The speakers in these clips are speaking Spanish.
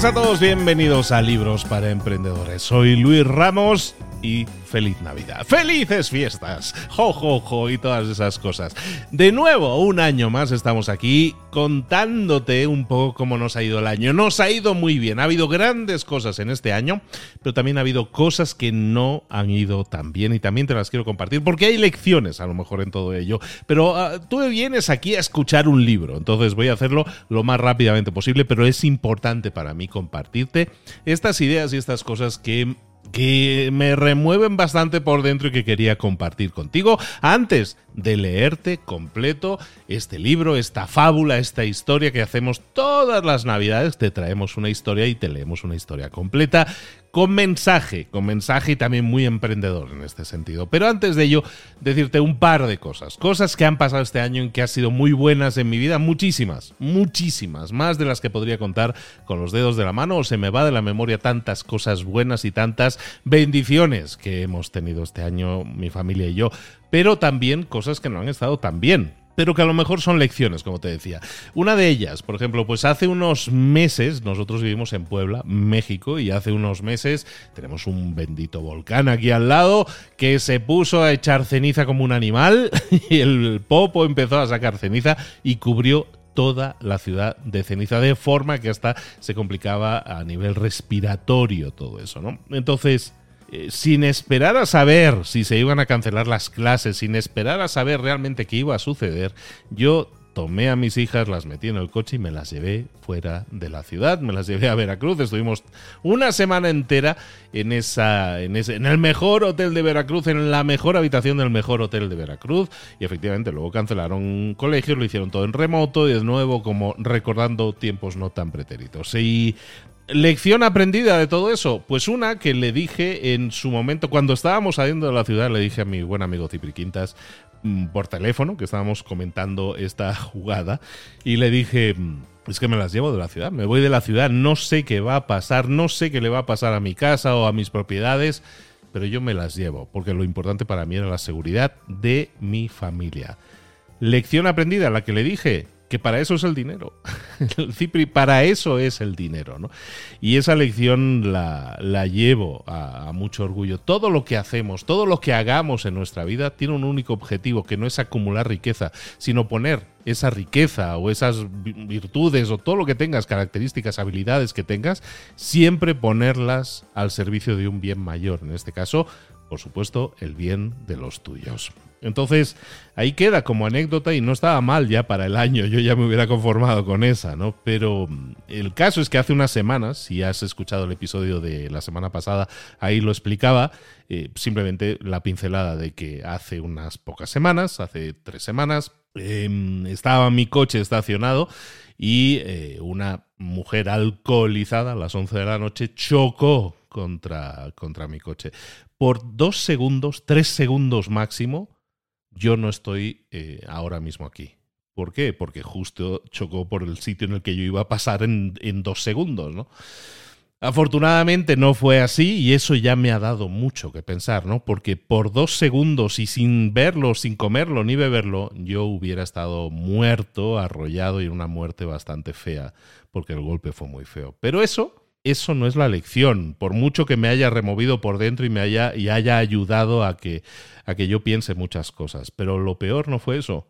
buenas a todos, bienvenidos a Libros para Emprendedores. Soy Luis Ramos y feliz Navidad. ¡Felices fiestas! ¡Jo, jo, jo! Y todas esas cosas. De nuevo, un año más estamos aquí contándote un poco cómo nos ha ido el año. Nos ha ido muy bien. Ha habido grandes cosas en este año, pero también ha habido cosas que no han ido tan bien y también te las quiero compartir porque hay lecciones a lo mejor en todo ello. Pero uh, tú vienes aquí a escuchar un libro, entonces voy a hacerlo lo más rápidamente posible, pero es importante para mí compartirte estas ideas y estas cosas que que me remueven bastante por dentro y que quería compartir contigo antes de leerte completo este libro, esta fábula, esta historia que hacemos todas las navidades. Te traemos una historia y te leemos una historia completa con mensaje, con mensaje y también muy emprendedor en este sentido. Pero antes de ello, decirte un par de cosas, cosas que han pasado este año y que han sido muy buenas en mi vida, muchísimas, muchísimas, más de las que podría contar con los dedos de la mano o se me va de la memoria tantas cosas buenas y tantas bendiciones que hemos tenido este año mi familia y yo, pero también cosas que no han estado tan bien pero que a lo mejor son lecciones, como te decía. Una de ellas, por ejemplo, pues hace unos meses, nosotros vivimos en Puebla, México, y hace unos meses tenemos un bendito volcán aquí al lado que se puso a echar ceniza como un animal y el popo empezó a sacar ceniza y cubrió toda la ciudad de ceniza, de forma que hasta se complicaba a nivel respiratorio todo eso, ¿no? Entonces, eh, sin esperar a saber si se iban a cancelar las clases, sin esperar a saber realmente qué iba a suceder, yo tomé a mis hijas, las metí en el coche y me las llevé fuera de la ciudad, me las llevé a Veracruz, estuvimos una semana entera en esa en ese en el mejor hotel de Veracruz, en la mejor habitación del mejor hotel de Veracruz y efectivamente luego cancelaron colegios, lo hicieron todo en remoto y de nuevo como recordando tiempos no tan pretéritos. Y Lección aprendida de todo eso. Pues una que le dije en su momento, cuando estábamos saliendo de la ciudad, le dije a mi buen amigo Cipri Quintas por teléfono, que estábamos comentando esta jugada, y le dije, mm, es que me las llevo de la ciudad, me voy de la ciudad, no sé qué va a pasar, no sé qué le va a pasar a mi casa o a mis propiedades, pero yo me las llevo, porque lo importante para mí era la seguridad de mi familia. Lección aprendida, la que le dije, que para eso es el dinero. El Cipri, para eso es el dinero, ¿no? Y esa lección la, la llevo a, a, mucho orgullo. Todo lo que hacemos, todo lo que hagamos en nuestra vida tiene un único objetivo, que no es acumular riqueza, sino poner esa riqueza o esas virtudes o todo lo que tengas, características, habilidades que tengas, siempre ponerlas al servicio de un bien mayor. En este caso, por supuesto, el bien de los tuyos. Entonces, ahí queda como anécdota y no estaba mal ya para el año, yo ya me hubiera conformado con esa, ¿no? Pero mm, el caso es que hace unas semanas, si has escuchado el episodio de la semana pasada, ahí lo explicaba, eh, simplemente la pincelada de que hace unas pocas semanas, hace tres semanas, eh, estaba mi coche estacionado y eh, una mujer alcoholizada a las 11 de la noche chocó contra, contra mi coche. Por dos segundos, tres segundos máximo, yo no estoy eh, ahora mismo aquí. ¿Por qué? Porque justo chocó por el sitio en el que yo iba a pasar en, en dos segundos, ¿no? Afortunadamente no fue así y eso ya me ha dado mucho que pensar, ¿no? Porque por dos segundos y sin verlo, sin comerlo ni beberlo, yo hubiera estado muerto, arrollado y una muerte bastante fea, porque el golpe fue muy feo. Pero eso eso no es la lección, por mucho que me haya removido por dentro y me haya, y haya ayudado a que, a que yo piense muchas cosas. Pero lo peor no fue eso.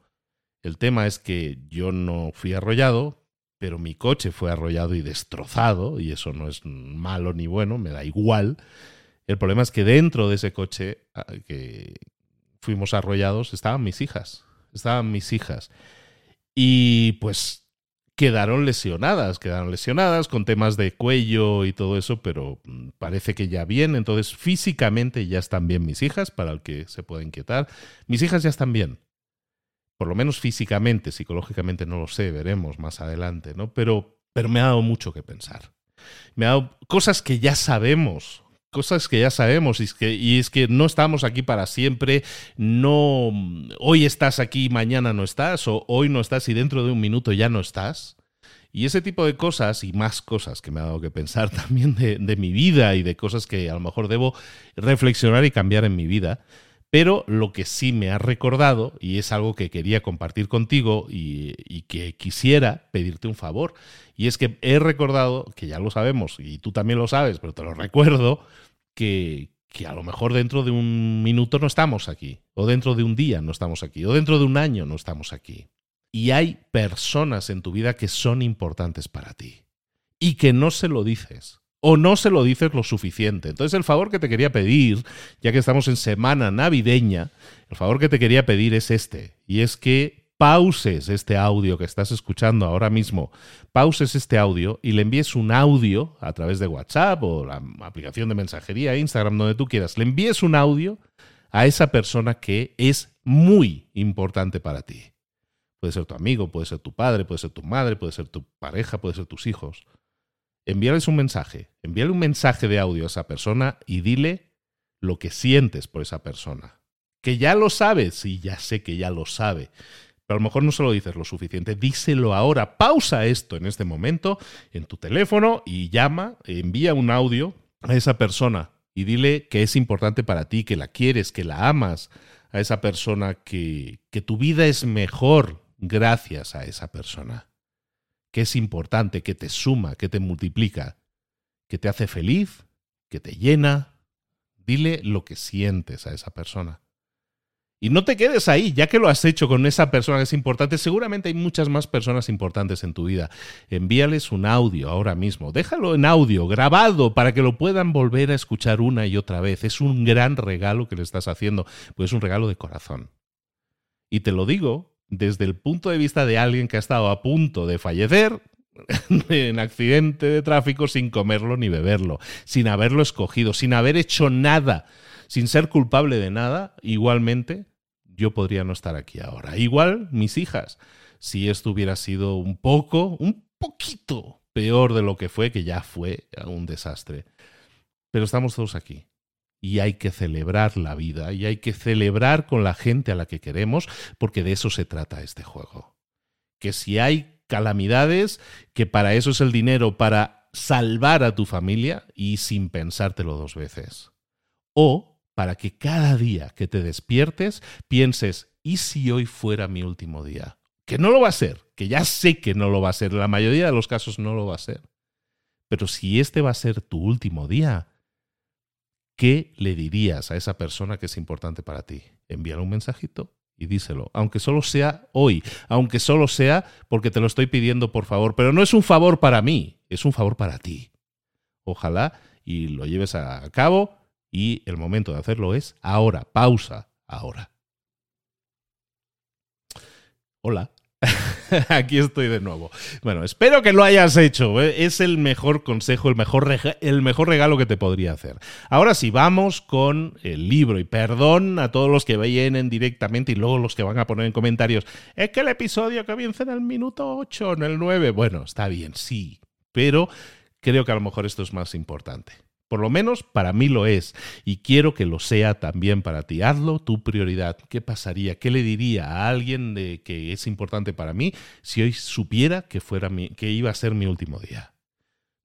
El tema es que yo no fui arrollado, pero mi coche fue arrollado y destrozado, y eso no es malo ni bueno, me da igual. El problema es que dentro de ese coche ah, que fuimos arrollados estaban mis hijas, estaban mis hijas. Y pues quedaron lesionadas, quedaron lesionadas con temas de cuello y todo eso, pero mm, parece que ya bien, entonces físicamente ya están bien mis hijas, para el que se pueda inquietar. Mis hijas ya están bien, por lo menos físicamente, psicológicamente no lo sé, veremos más adelante, ¿no? Pero, pero me ha dado mucho que pensar. Me ha dado cosas que ya sabemos, cosas que ya sabemos y es, que, y es que no estamos aquí para siempre, no hoy estás aquí, mañana no estás, o hoy no estás y dentro de un minuto ya no estás. Y ese tipo de cosas y más cosas que me ha dado que pensar también de, mi vida y de cosas que a lo mejor debo reflexionar y cambiar en mi vida, Pero lo que sí me ha recordado, y es algo que quería compartir contigo y, que quisiera pedirte un favor, y es que he recordado, que ya lo sabemos, y tú también lo sabes, pero te lo recuerdo, que, que a lo mejor dentro de un minuto no estamos aquí, o dentro de un día no estamos aquí, o dentro de un año no estamos aquí. Y hay personas en tu vida que son importantes para ti y que no se lo dices o no se lo dices lo suficiente. Entonces el favor que te quería pedir, ya que estamos en semana navideña, el favor que te quería pedir es este, y es que pauses este audio que estás escuchando ahora mismo, pauses este audio y le envíes un audio a través de WhatsApp o la aplicación de mensajería, Instagram, donde tú quieras, le envíes un audio a esa persona que es muy importante para ti. Puede ser tu amigo, puede ser tu padre, puede ser tu madre, puede ser tu pareja, puede ser tus hijos. Envíales un mensaje, envíale un mensaje de audio a esa persona y dile lo que sientes por esa persona. Que ya lo sabes, sí, ya sé que ya lo sabe, pero a lo mejor no se lo dices lo suficiente, díselo ahora, pausa esto en este momento en tu teléfono y llama, envía un audio a esa persona y dile que es importante para ti, que la quieres, que la amas, a esa persona, que, que tu vida es mejor gracias a esa persona que es importante, que te suma, que te multiplica, que te hace feliz, que te llena. Dile lo que sientes a esa persona. Y no te quedes ahí, ya que lo has hecho con esa persona que es importante, seguramente hay muchas más personas importantes en tu vida. Envíales un audio ahora mismo, déjalo en audio, grabado, para que lo puedan volver a escuchar una y otra vez. Es un gran regalo que le estás haciendo, pues es un regalo de corazón. Y te lo digo desde el punto de vista de alguien que ha estado a punto de fallecer en accidente de tráfico sin comerlo ni beberlo, sin haberlo escogido, sin haber hecho nada, sin ser culpable de nada, igualmente yo podría no estar aquí ahora. Igual mis hijas, si esto hubiera sido un poco, un poquito peor de lo que fue, que ya fue un desastre. Pero estamos todos aquí y hay que celebrar la vida y hay que celebrar con la gente a la que queremos porque de eso se trata este juego. Que si hay calamidades, que para eso es el dinero, para salvar a tu familia y sin pensártelo dos veces. O para que cada día que te despiertes pienses, ¿y si hoy fuera mi último día? Que no lo va a ser, que ya sé que no lo va a ser, la mayoría de los casos no lo va a ser. Pero si este va a ser tu último día, ¿qué le dirías a esa persona que es importante para ti? Envíale un mensajito y díselo, aunque solo sea hoy, aunque solo sea porque te lo estoy pidiendo por favor, pero no es un favor para mí, es un favor para ti. Ojalá y lo lleves a cabo y el momento de hacerlo es ahora, pausa, ahora. Hola. Aquí estoy de nuevo. Bueno, espero que lo hayas hecho. ¿eh? Es el mejor consejo, el mejor, el mejor regalo que te podría hacer. Ahora sí, vamos con el libro. Y perdón a todos los que vienen directamente y luego los que van a poner en comentarios. Es que el episodio comienza en el minuto 8, en el 9. Bueno, está bien, sí. Pero creo que a lo mejor esto es más importante. Por lo menos para mí lo es y quiero que lo sea también para ti. Hazlo tu prioridad. ¿Qué pasaría? ¿Qué le diría a alguien de que es importante para mí si hoy supiera que fuera mi, que iba a ser mi último día?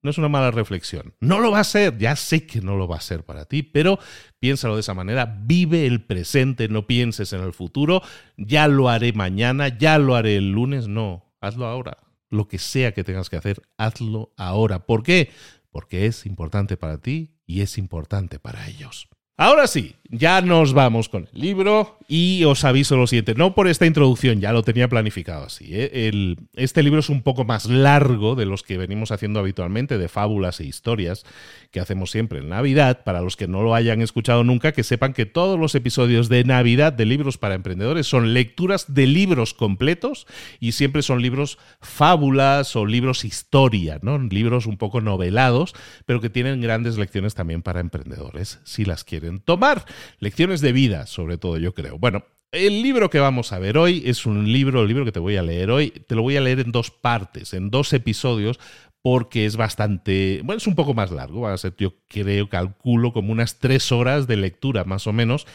No es una mala reflexión. No lo va a ser, ya sé que no lo va a ser para ti, pero piénsalo de esa manera, vive el presente, no pienses en el futuro, ya lo haré mañana, ya lo haré el lunes, no, hazlo ahora. Lo que sea que tengas que hacer, hazlo ahora. ¿Por qué? Porque es importante para ti y es importante para ellos. Ahora sí, ya nos vamos con el libro y os aviso lo siguiente, no por esta introducción, ya lo tenía planificado así. ¿eh? este libro es un poco más largo de los que venimos haciendo habitualmente, de fábulas e historias que hacemos siempre en Navidad. Para los que no lo hayan escuchado nunca, que sepan que todos los episodios de Navidad de Libros para Emprendedores son lecturas de libros completos y siempre son libros fábulas o libros historia, ¿no? libros un poco novelados, pero que tienen grandes lecciones también para emprendedores, si las quieren tomar. Lecciones de vida, sobre todo, yo creo. Bueno, el libro que vamos a ver hoy es un libro, el libro que te voy a leer hoy, te lo voy a leer en dos partes, en dos episodios, porque es bastante, bueno, es un poco más largo, va a ser, yo creo, calculo como unas tres horas de lectura más o menos,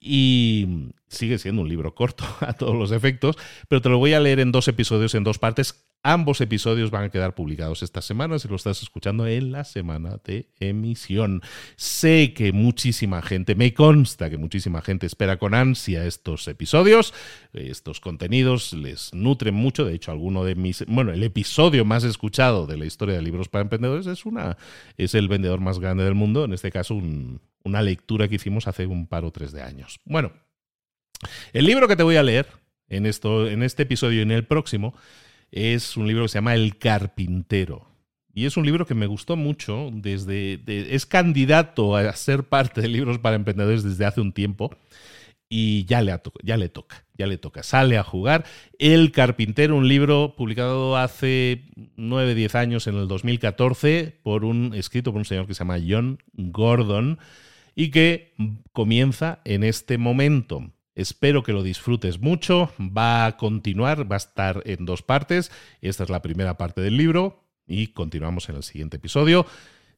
y sigue siendo un libro corto a todos los efectos, pero te lo voy a leer en dos episodios, en dos partes, Ambos episodios van a quedar publicados esta semana si lo estás escuchando en la semana de emisión. Sé que muchísima gente, me consta que muchísima gente espera con ansia estos episodios. Estos contenidos les nutren mucho. De hecho, alguno de mis. Bueno, el episodio más escuchado de la historia de libros para emprendedores es una. es el vendedor más grande del mundo. En este caso, una lectura que hicimos hace un par o tres de años. Bueno, el libro que te voy a leer en, esto, en este episodio y en el próximo es un libro que se llama El Carpintero. Y es un libro que me gustó mucho desde... es candidato a ser parte de libros para emprendedores desde hace un tiempo. Y ya le, ya le toca, ya le toca. Sale a jugar. El Carpintero, un libro publicado hace 9, 10 años, en el 2014, por un, escrito por un señor que se llama John Gordon, y que comienza en este momento. Espero que lo disfrutes mucho. Va a continuar, va a estar en dos partes. Esta es la primera parte del libro y continuamos en el siguiente episodio.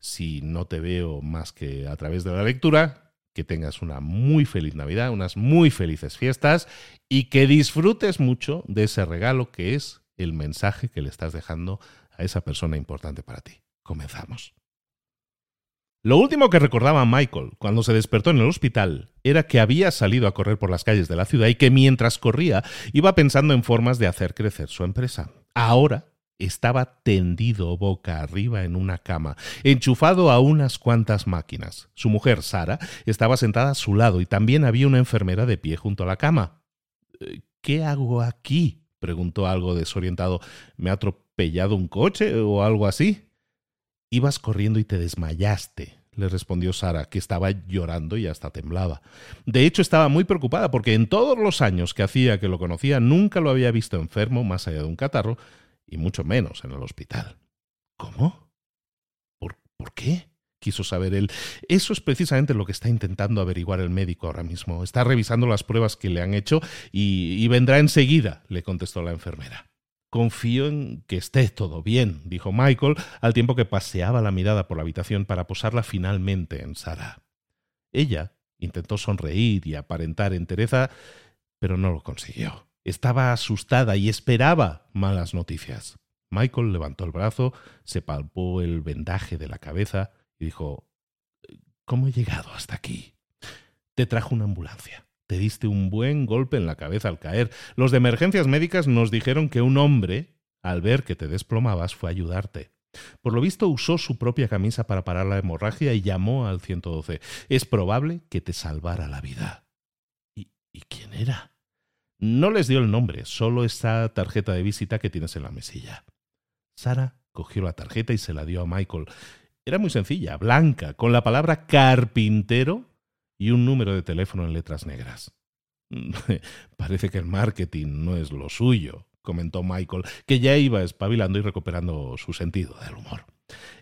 Si no te veo más que a través de la lectura, que tengas una muy feliz Navidad, unas muy felices fiestas y que disfrutes mucho de ese regalo que es el mensaje que le estás dejando a esa persona importante para ti. Comenzamos. Lo último que recordaba Michael cuando se despertó en el hospital era que había salido a correr por las calles de la ciudad y que mientras corría iba pensando en formas de hacer crecer su empresa. Ahora estaba tendido boca arriba en una cama, enchufado a unas cuantas máquinas. Su mujer, Sara, estaba sentada a su lado y también había una enfermera de pie junto a la cama. Eh, ¿Qué hago aquí? preguntó algo desorientado. ¿Me ha atropellado un coche o algo así? Ibas corriendo y te desmayaste, le respondió Sara, que estaba llorando y hasta temblaba. De hecho, estaba muy preocupada porque en todos los años que hacía que lo conocía nunca lo había visto enfermo más allá de un catarro, y mucho menos en el hospital. ¿Cómo? ¿Por, ¿por qué? quiso saber él. Eso es precisamente lo que está intentando averiguar el médico ahora mismo. Está revisando las pruebas que le han hecho y, y vendrá enseguida, le contestó la enfermera. Confío en que esté todo bien, dijo Michael, al tiempo que paseaba la mirada por la habitación para posarla finalmente en Sara. Ella intentó sonreír y aparentar entereza, pero no lo consiguió. Estaba asustada y esperaba malas noticias. Michael levantó el brazo, se palpó el vendaje de la cabeza y dijo ¿Cómo he llegado hasta aquí? Te trajo una ambulancia. Te diste un buen golpe en la cabeza al caer. Los de emergencias médicas nos dijeron que un hombre, al ver que te desplomabas, fue a ayudarte. Por lo visto usó su propia camisa para parar la hemorragia y llamó al 112. Es probable que te salvara la vida. ¿Y, ¿Y, quién era? No les dio el nombre, solo esa tarjeta de visita que tienes en la mesilla. Sara cogió la tarjeta y se la dio a Michael. Era muy sencilla, blanca, con la palabra carpintero y un número de teléfono en letras negras. Parece que el marketing no es lo suyo, comentó Michael, que ya iba espabilando y recuperando su sentido del humor.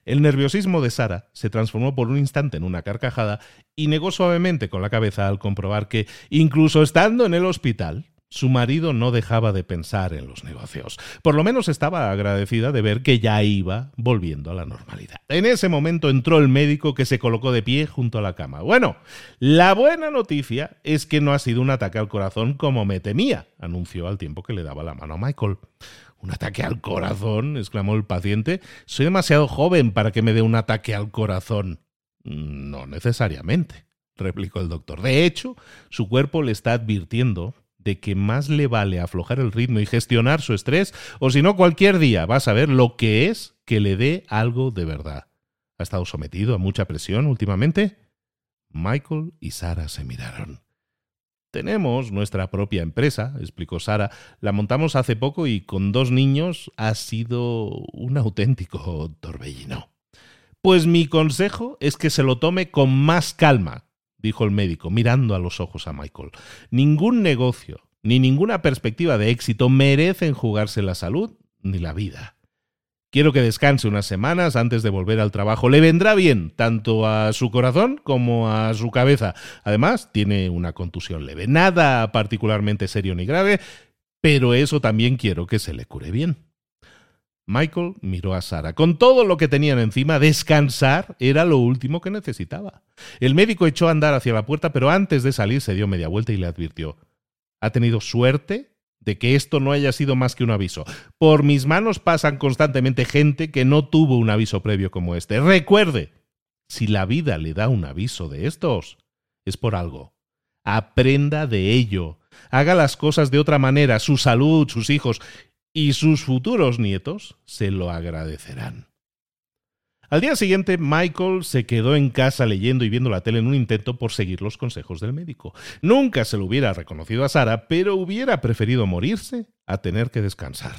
El nerviosismo de Sara se transformó por un instante en una carcajada y negó suavemente con la cabeza al comprobar que, incluso estando en el hospital, su marido no dejaba de pensar en los negocios. Por lo menos estaba agradecida de ver que ya iba volviendo a la normalidad. En ese momento entró el médico que se colocó de pie junto a la cama. Bueno, la buena noticia es que no ha sido un ataque al corazón como me temía, anunció al tiempo que le daba la mano a Michael. ¿Un ataque al corazón? exclamó el paciente. Soy demasiado joven para que me dé un ataque al corazón. No necesariamente, replicó el doctor. De hecho, su cuerpo le está advirtiendo de que más le vale aflojar el ritmo y gestionar su estrés, o si no, cualquier día vas a ver lo que es que le dé algo de verdad. ¿Ha estado sometido a mucha presión últimamente? Michael y Sara se miraron. Tenemos nuestra propia empresa, explicó Sara. La montamos hace poco y con dos niños ha sido un auténtico torbellino. Pues mi consejo es que se lo tome con más calma, dijo el médico, mirando a los ojos a Michael. Ningún negocio, ni ninguna perspectiva de éxito merecen jugarse la salud ni la vida. Quiero que descanse unas semanas antes de volver al trabajo. Le vendrá bien tanto a su corazón como a su cabeza. Además, tiene una contusión leve. Nada particularmente serio ni grave, pero eso también quiero que se le cure bien. Michael miró a Sara. Con todo lo que tenían encima, descansar era lo último que necesitaba. El médico echó a andar hacia la puerta, pero antes de salir se dio media vuelta y le advirtió. ¿Ha tenido suerte de que esto no haya sido más que un aviso. Por mis manos pasan constantemente gente que no tuvo un aviso previo como este. Recuerde, si la vida le da un aviso de estos, es por algo. Aprenda de ello. Haga las cosas de otra manera. Su salud, sus hijos y sus futuros nietos se lo agradecerán. Al día siguiente, Michael se quedó en casa leyendo y viendo la tele en un intento por seguir los consejos del médico. Nunca se lo hubiera reconocido a Sara, pero hubiera preferido morirse a tener que descansar.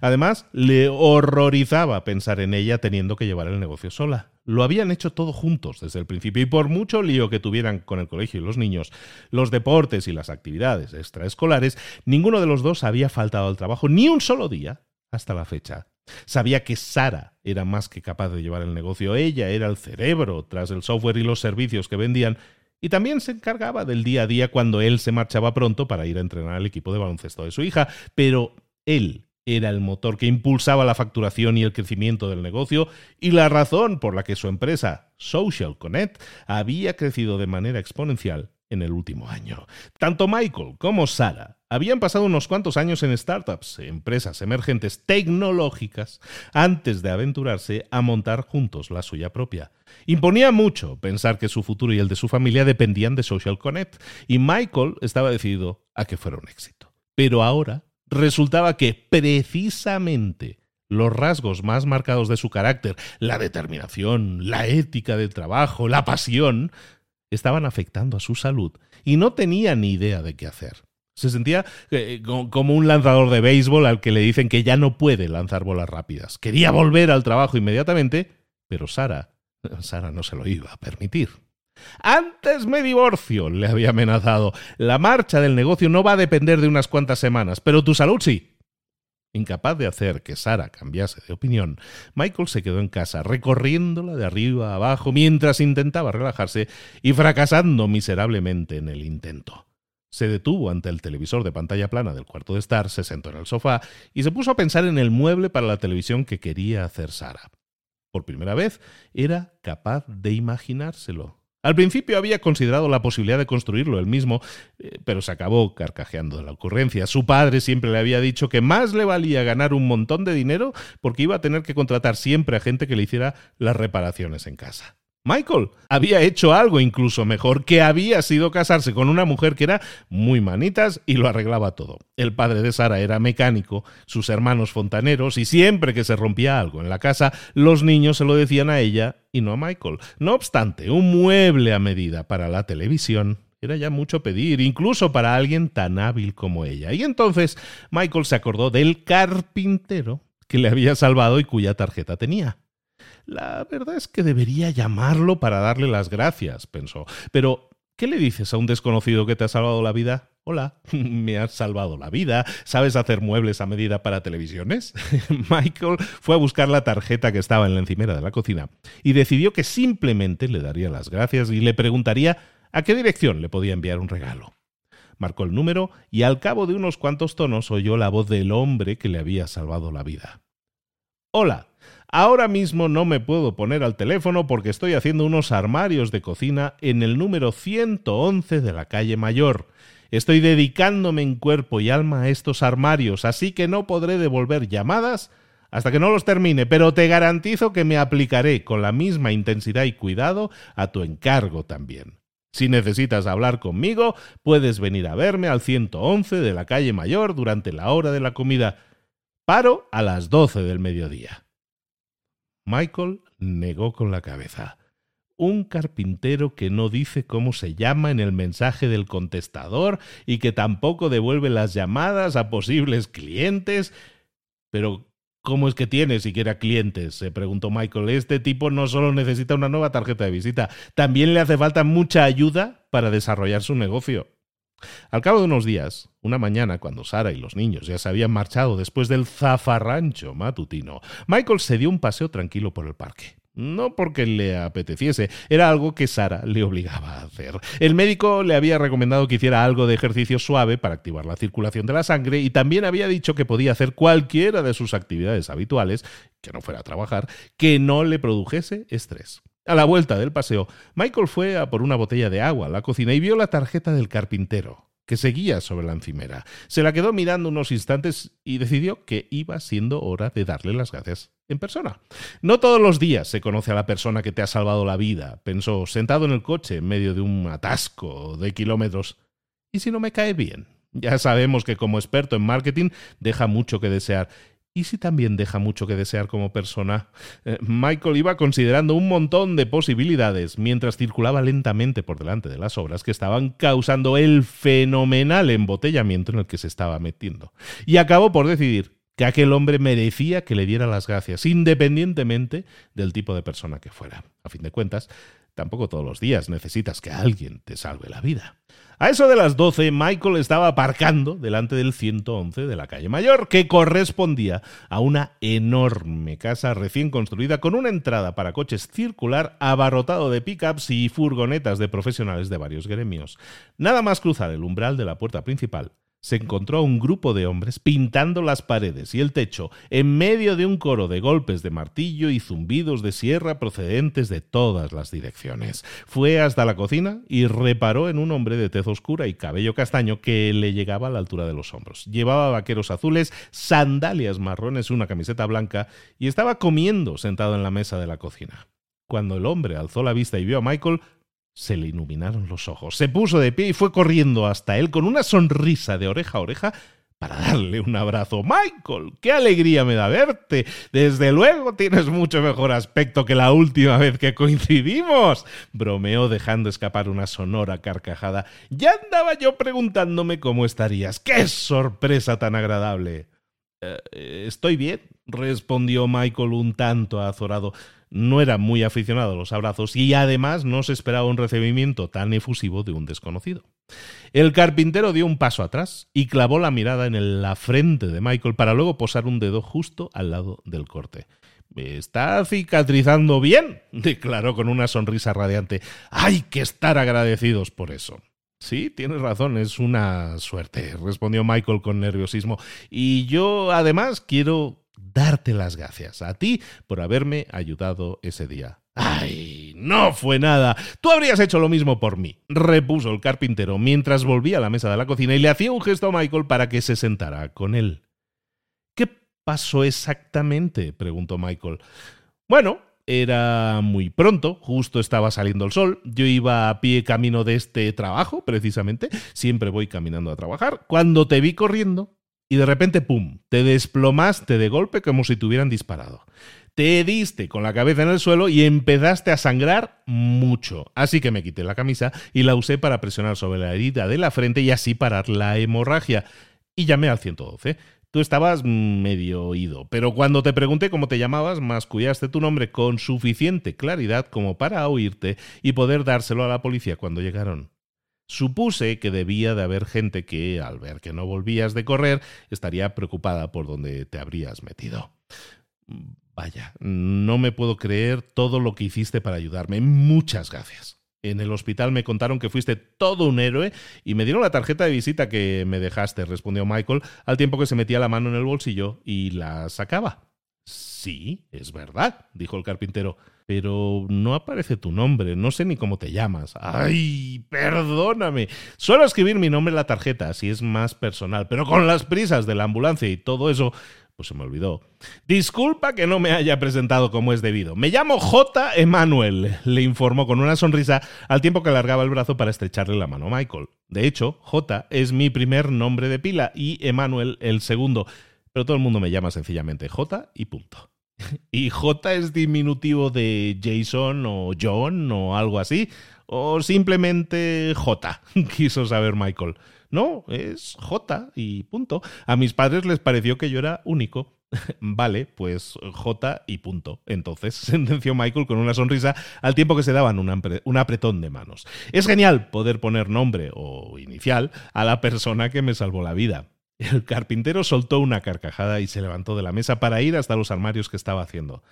Además, le horrorizaba pensar en ella teniendo que llevar el negocio sola. Lo habían hecho todo juntos desde el principio y por mucho lío que tuvieran con el colegio y los niños, los deportes y las actividades extraescolares, ninguno de los dos había faltado al trabajo ni un solo día hasta la fecha. Sabía que Sara era más que capaz de llevar el negocio, ella era el cerebro tras el software y los servicios que vendían, y también se encargaba del día a día cuando él se marchaba pronto para ir a entrenar al equipo de baloncesto de su hija, pero él era el motor que impulsaba la facturación y el crecimiento del negocio y la razón por la que su empresa, Social Connect, había crecido de manera exponencial en el último año. Tanto Michael como Sara habían pasado unos cuantos años en startups, empresas emergentes tecnológicas, antes de aventurarse a montar juntos la suya propia. Imponía mucho pensar que su futuro y el de su familia dependían de Social Connect, y Michael estaba decidido a que fuera un éxito. Pero ahora resultaba que precisamente los rasgos más marcados de su carácter, la determinación, la ética del trabajo, la pasión, estaban afectando a su salud y no tenía ni idea de qué hacer. Se sentía eh, como un lanzador de béisbol al que le dicen que ya no puede lanzar bolas rápidas. Quería volver al trabajo inmediatamente, pero Sara, Sara no se lo iba a permitir. Antes me divorcio, le había amenazado. La marcha del negocio no va a depender de unas cuantas semanas, pero tu salud sí. Incapaz de hacer que Sara cambiase de opinión, Michael se quedó en casa, recorriéndola de arriba a abajo mientras intentaba relajarse y fracasando miserablemente en el intento. Se detuvo ante el televisor de pantalla plana del cuarto de estar, se sentó en el sofá y se puso a pensar en el mueble para la televisión que quería hacer Sara. Por primera vez era capaz de imaginárselo. Al principio había considerado la posibilidad de construirlo él mismo, eh, pero se acabó carcajeando de la ocurrencia. Su padre siempre le había dicho que más le valía ganar un montón de dinero porque iba a tener que contratar siempre a gente que le hiciera las reparaciones en casa. Michael había hecho algo incluso mejor, que había sido casarse con una mujer que era muy manitas y lo arreglaba todo. El padre de Sara era mecánico, sus hermanos fontaneros, y siempre que se rompía algo en la casa, los niños se lo decían a ella y no a Michael. No obstante, un mueble a medida para la televisión era ya mucho pedir, incluso para alguien tan hábil como ella. Y entonces Michael se acordó del carpintero que le había salvado y cuya tarjeta tenía. La verdad es que debería llamarlo para darle las gracias, pensó. Pero, ¿qué le dices a un desconocido que te ha salvado la vida? Hola, me has salvado la vida. ¿Sabes hacer muebles a medida para televisiones? Michael fue a buscar la tarjeta que estaba en la encimera de la cocina y decidió que simplemente le daría las gracias y le preguntaría a qué dirección le podía enviar un regalo. Marcó el número y al cabo de unos cuantos tonos oyó la voz del hombre que le había salvado la vida. Hola, Ahora mismo no me puedo poner al teléfono porque estoy haciendo unos armarios de cocina en el número 111 de la calle Mayor. Estoy dedicándome en cuerpo y alma a estos armarios, así que no podré devolver llamadas hasta que no los termine, pero te garantizo que me aplicaré con la misma intensidad y cuidado a tu encargo también. Si necesitas hablar conmigo, puedes venir a verme al 111 de la calle Mayor durante la hora de la comida. Paro a las 12 del mediodía. Michael negó con la cabeza. Un carpintero que no dice cómo se llama en el mensaje del contestador y que tampoco devuelve las llamadas a posibles clientes. Pero, ¿cómo es que tiene siquiera clientes? se preguntó Michael. Este tipo no solo necesita una nueva tarjeta de visita, también le hace falta mucha ayuda para desarrollar su negocio. Al cabo de unos días, una mañana, cuando Sara y los niños ya se habían marchado después del zafarrancho matutino, Michael se dio un paseo tranquilo por el parque. No porque le apeteciese, era algo que Sara le obligaba a hacer. El médico le había recomendado que hiciera algo de ejercicio suave para activar la circulación de la sangre y también había dicho que podía hacer cualquiera de sus actividades habituales, que no fuera a trabajar, que no le produjese estrés. A la vuelta del paseo, Michael fue a por una botella de agua a la cocina y vio la tarjeta del carpintero. que seguía sobre la encimera. Se la quedó mirando unos instantes y decidió que iba siendo hora de darle las gracias en persona. No todos los días se conoce a la persona que te ha salvado la vida, pensó, sentado en el coche en medio de un atasco de kilómetros. ¿Y si no me cae bien? Ya sabemos que como experto en marketing deja mucho que desear ¿Y si también deja mucho que desear como persona? Eh, Michael iba considerando un montón de posibilidades mientras circulaba lentamente por delante de las obras que estaban causando el fenomenal embotellamiento en el que se estaba metiendo. Y acabó por decidir que aquel hombre merecía que le diera las gracias, independientemente del tipo de persona que fuera. A fin de cuentas, tampoco todos los días necesitas que alguien te salve la vida. A eso de las 12, Michael estaba aparcando delante del 111 de la calle Mayor, que correspondía a una enorme casa recién construida con una entrada para coches circular abarrotado de pickups y furgonetas de profesionales de varios gremios. Nada más cruzar el umbral de la puerta principal, se encontró a un grupo de hombres pintando las paredes y el techo en medio de un coro de golpes de martillo y zumbidos de sierra procedentes de todas las direcciones. Fue hasta la cocina y reparó en un hombre de tez oscura y cabello castaño que le llegaba a la altura de los hombros. Llevaba vaqueros azules, sandalias marrones, una camiseta blanca y estaba comiendo sentado en la mesa de la cocina. Cuando el hombre alzó la vista y vio a Michael, se le iluminaron los ojos. Se puso de pie y fue corriendo hasta él con una sonrisa de oreja a oreja para darle un abrazo. Michael, qué alegría me da verte. Desde luego tienes mucho mejor aspecto que la última vez que coincidimos. Bromeó dejando escapar una sonora carcajada. Ya andaba yo preguntándome cómo estarías. ¡Qué sorpresa tan agradable! Eh, estoy bien, respondió Michael un tanto azorado no era muy aficionado a los abrazos y además no se esperaba un recibimiento tan efusivo de un desconocido. El carpintero dio un paso atrás y clavó la mirada en la frente de Michael para luego posar un dedo justo al lado del corte. Está cicatrizando bien, declaró con una sonrisa radiante. Hay que estar agradecidos por eso. Sí, tienes razón, es una suerte, respondió Michael con nerviosismo. Y yo además quiero darte las gracias a ti por haberme ayudado ese día. ¡Ay! No fue nada. Tú habrías hecho lo mismo por mí, repuso el carpintero mientras volvía a la mesa de la cocina y le hacía un gesto a Michael para que se sentara con él. ¿Qué pasó exactamente? preguntó Michael. Bueno, era muy pronto, justo estaba saliendo el sol, yo iba a pie camino de este trabajo, precisamente, siempre voy caminando a trabajar, cuando te vi corriendo y de repente, ¡pum!, te desplomaste de golpe como si te hubieran disparado. Te diste con la cabeza en el suelo y empezaste a sangrar mucho. Así que me quité la camisa y la usé para presionar sobre la herida de la frente y así parar la hemorragia. Y llamé al 112. Tú estabas medio oído, pero cuando te pregunté cómo te llamabas, mascullaste tu nombre con suficiente claridad como para oírte y poder dárselo a la policía cuando llegaron. Supuse que debía de haber gente que, al ver que no volvías de correr, estaría preocupada por dónde te habrías metido. Vaya, no me puedo creer todo lo que hiciste para ayudarme. Muchas gracias. En el hospital me contaron que fuiste todo un héroe y me dieron la tarjeta de visita que me dejaste, respondió Michael, al tiempo que se metía la mano en el bolsillo y la sacaba. Sí, es verdad, dijo el carpintero pero no aparece tu nombre, no sé ni cómo te llamas. Ay, perdóname. Suelo escribir mi nombre en la tarjeta, así es más personal, pero con las prisas de la ambulancia y todo eso, pues se me olvidó. Disculpa que no me haya presentado como es debido. Me llamo J. Emanuel, le informó con una sonrisa al tiempo que alargaba el brazo para estrecharle la mano a Michael. De hecho, J es mi primer nombre de pila y Emanuel el segundo, pero todo el mundo me llama sencillamente J y punto. ¿Y J es diminutivo de Jason o John o algo así? ¿O simplemente J? Quiso saber Michael. No, es J y punto. A mis padres les pareció que yo era único. Vale, pues J y punto. Entonces, sentenció Michael con una sonrisa al tiempo que se daban un, apretón de manos. Es genial poder poner nombre o inicial a la persona que me salvó la vida. El carpintero soltó una carcajada y se levantó de la mesa para ir hasta los armarios que estaba haciendo.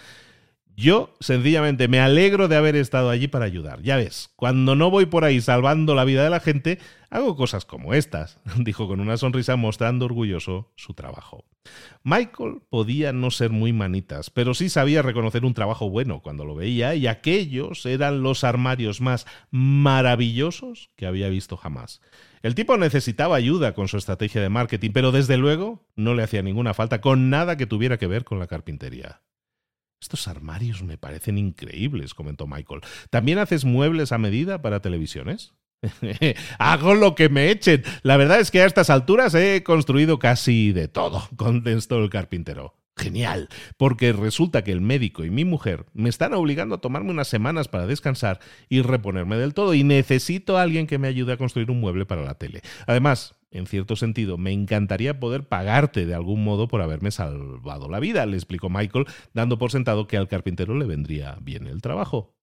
Yo, sencillamente, me alegro de haber estado allí para ayudar. Ya ves, cuando no voy por ahí salvando la vida de la gente, hago cosas como estas, dijo con una sonrisa mostrando orgulloso su trabajo. Michael podía no ser muy manitas, pero sí sabía reconocer un trabajo bueno cuando lo veía, y aquellos eran los armarios más maravillosos que había visto jamás. El tipo necesitaba ayuda con su estrategia de marketing, pero desde luego no le hacía ninguna falta con nada que tuviera que ver con la carpintería. Estos armarios me parecen increíbles, comentó Michael. ¿También haces muebles a medida para televisiones? Hago lo que me echen. La verdad es que a estas alturas he construido casi de todo, contestó el carpintero. Genial, porque resulta que el médico y mi mujer me están obligando a tomarme unas semanas para descansar y reponerme del todo, y necesito a alguien que me ayude a construir un mueble para la tele. Además, en cierto sentido, me encantaría poder pagarte de algún modo por haberme salvado la vida, le explicó Michael, dando por sentado que al carpintero le vendría bien el trabajo.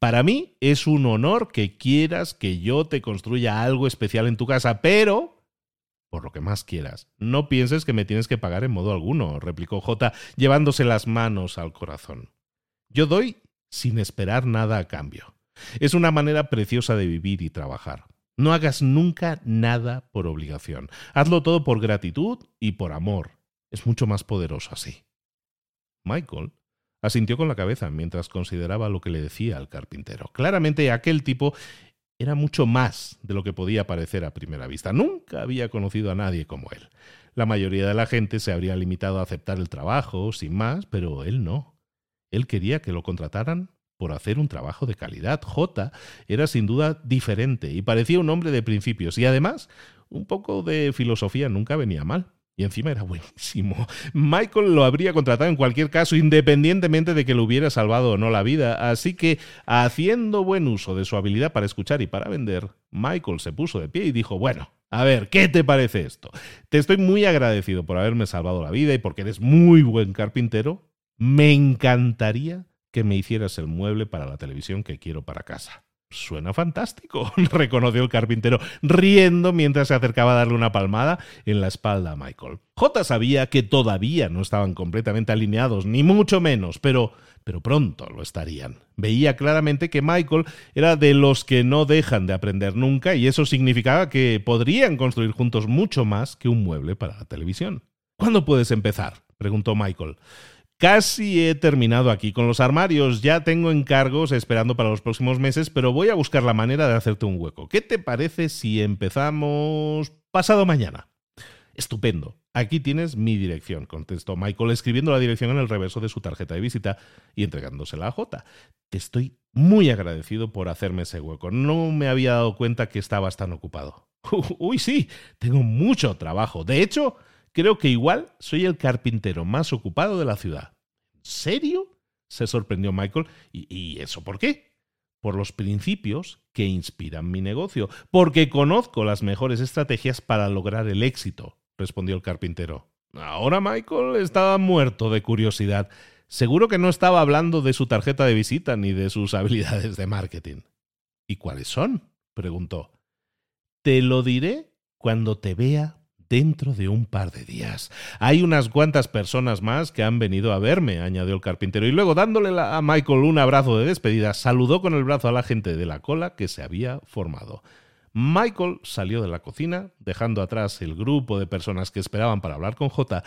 Para mí es un honor que quieras que yo te construya algo especial en tu casa, pero por lo que más quieras. No pienses que me tienes que pagar en modo alguno, replicó J, llevándose las manos al corazón. Yo doy sin esperar nada a cambio. Es una manera preciosa de vivir y trabajar. No hagas nunca nada por obligación. Hazlo todo por gratitud y por amor. Es mucho más poderoso así. Michael asintió con la cabeza mientras consideraba lo que le decía al carpintero. Claramente aquel tipo era mucho más de lo que podía parecer a primera vista. Nunca había conocido a nadie como él. La mayoría de la gente se habría limitado a aceptar el trabajo, sin más, pero él no. Él quería que lo contrataran por hacer un trabajo de calidad. J era sin duda diferente y parecía un hombre de principios y además un poco de filosofía nunca venía mal. Y encima era buenísimo. Michael lo habría contratado en cualquier caso, independientemente de que le hubiera salvado o no la vida. Así que, haciendo buen uso de su habilidad para escuchar y para vender, Michael se puso de pie y dijo, bueno, a ver, ¿qué te parece esto? Te estoy muy agradecido por haberme salvado la vida y porque eres muy buen carpintero. Me encantaría que me hicieras el mueble para la televisión que quiero para casa. Suena fantástico, reconoció el carpintero, riendo mientras se acercaba a darle una palmada en la espalda a Michael. J sabía que todavía no estaban completamente alineados, ni mucho menos, pero, pero pronto lo estarían. Veía claramente que Michael era de los que no dejan de aprender nunca y eso significaba que podrían construir juntos mucho más que un mueble para la televisión. ¿Cuándo puedes empezar? preguntó Michael. Casi he terminado aquí con los armarios, ya tengo encargos esperando para los próximos meses, pero voy a buscar la manera de hacerte un hueco. ¿Qué te parece si empezamos pasado mañana? Estupendo. Aquí tienes mi dirección, contestó Michael, escribiendo la dirección en el reverso de su tarjeta de visita y entregándosela a J. Te estoy muy agradecido por hacerme ese hueco. No me había dado cuenta que estabas tan ocupado. Uy, sí, tengo mucho trabajo. De hecho, Creo que igual soy el carpintero más ocupado de la ciudad. ¿En serio? se sorprendió Michael. ¿Y, eso por qué? Por los principios que inspiran mi negocio, porque conozco las mejores estrategias para lograr el éxito, respondió el carpintero. Ahora Michael estaba muerto de curiosidad. Seguro que no estaba hablando de su tarjeta de visita ni de sus habilidades de marketing. ¿Y cuáles son? preguntó. Te lo diré cuando te vea dentro de un par de días. Hay unas cuantas personas más que han venido a verme, añadió el carpintero, y luego dándole a Michael un abrazo de despedida, saludó con el brazo a la gente de la cola que se había formado. Michael salió de la cocina, dejando atrás el grupo de personas que esperaban para hablar con J,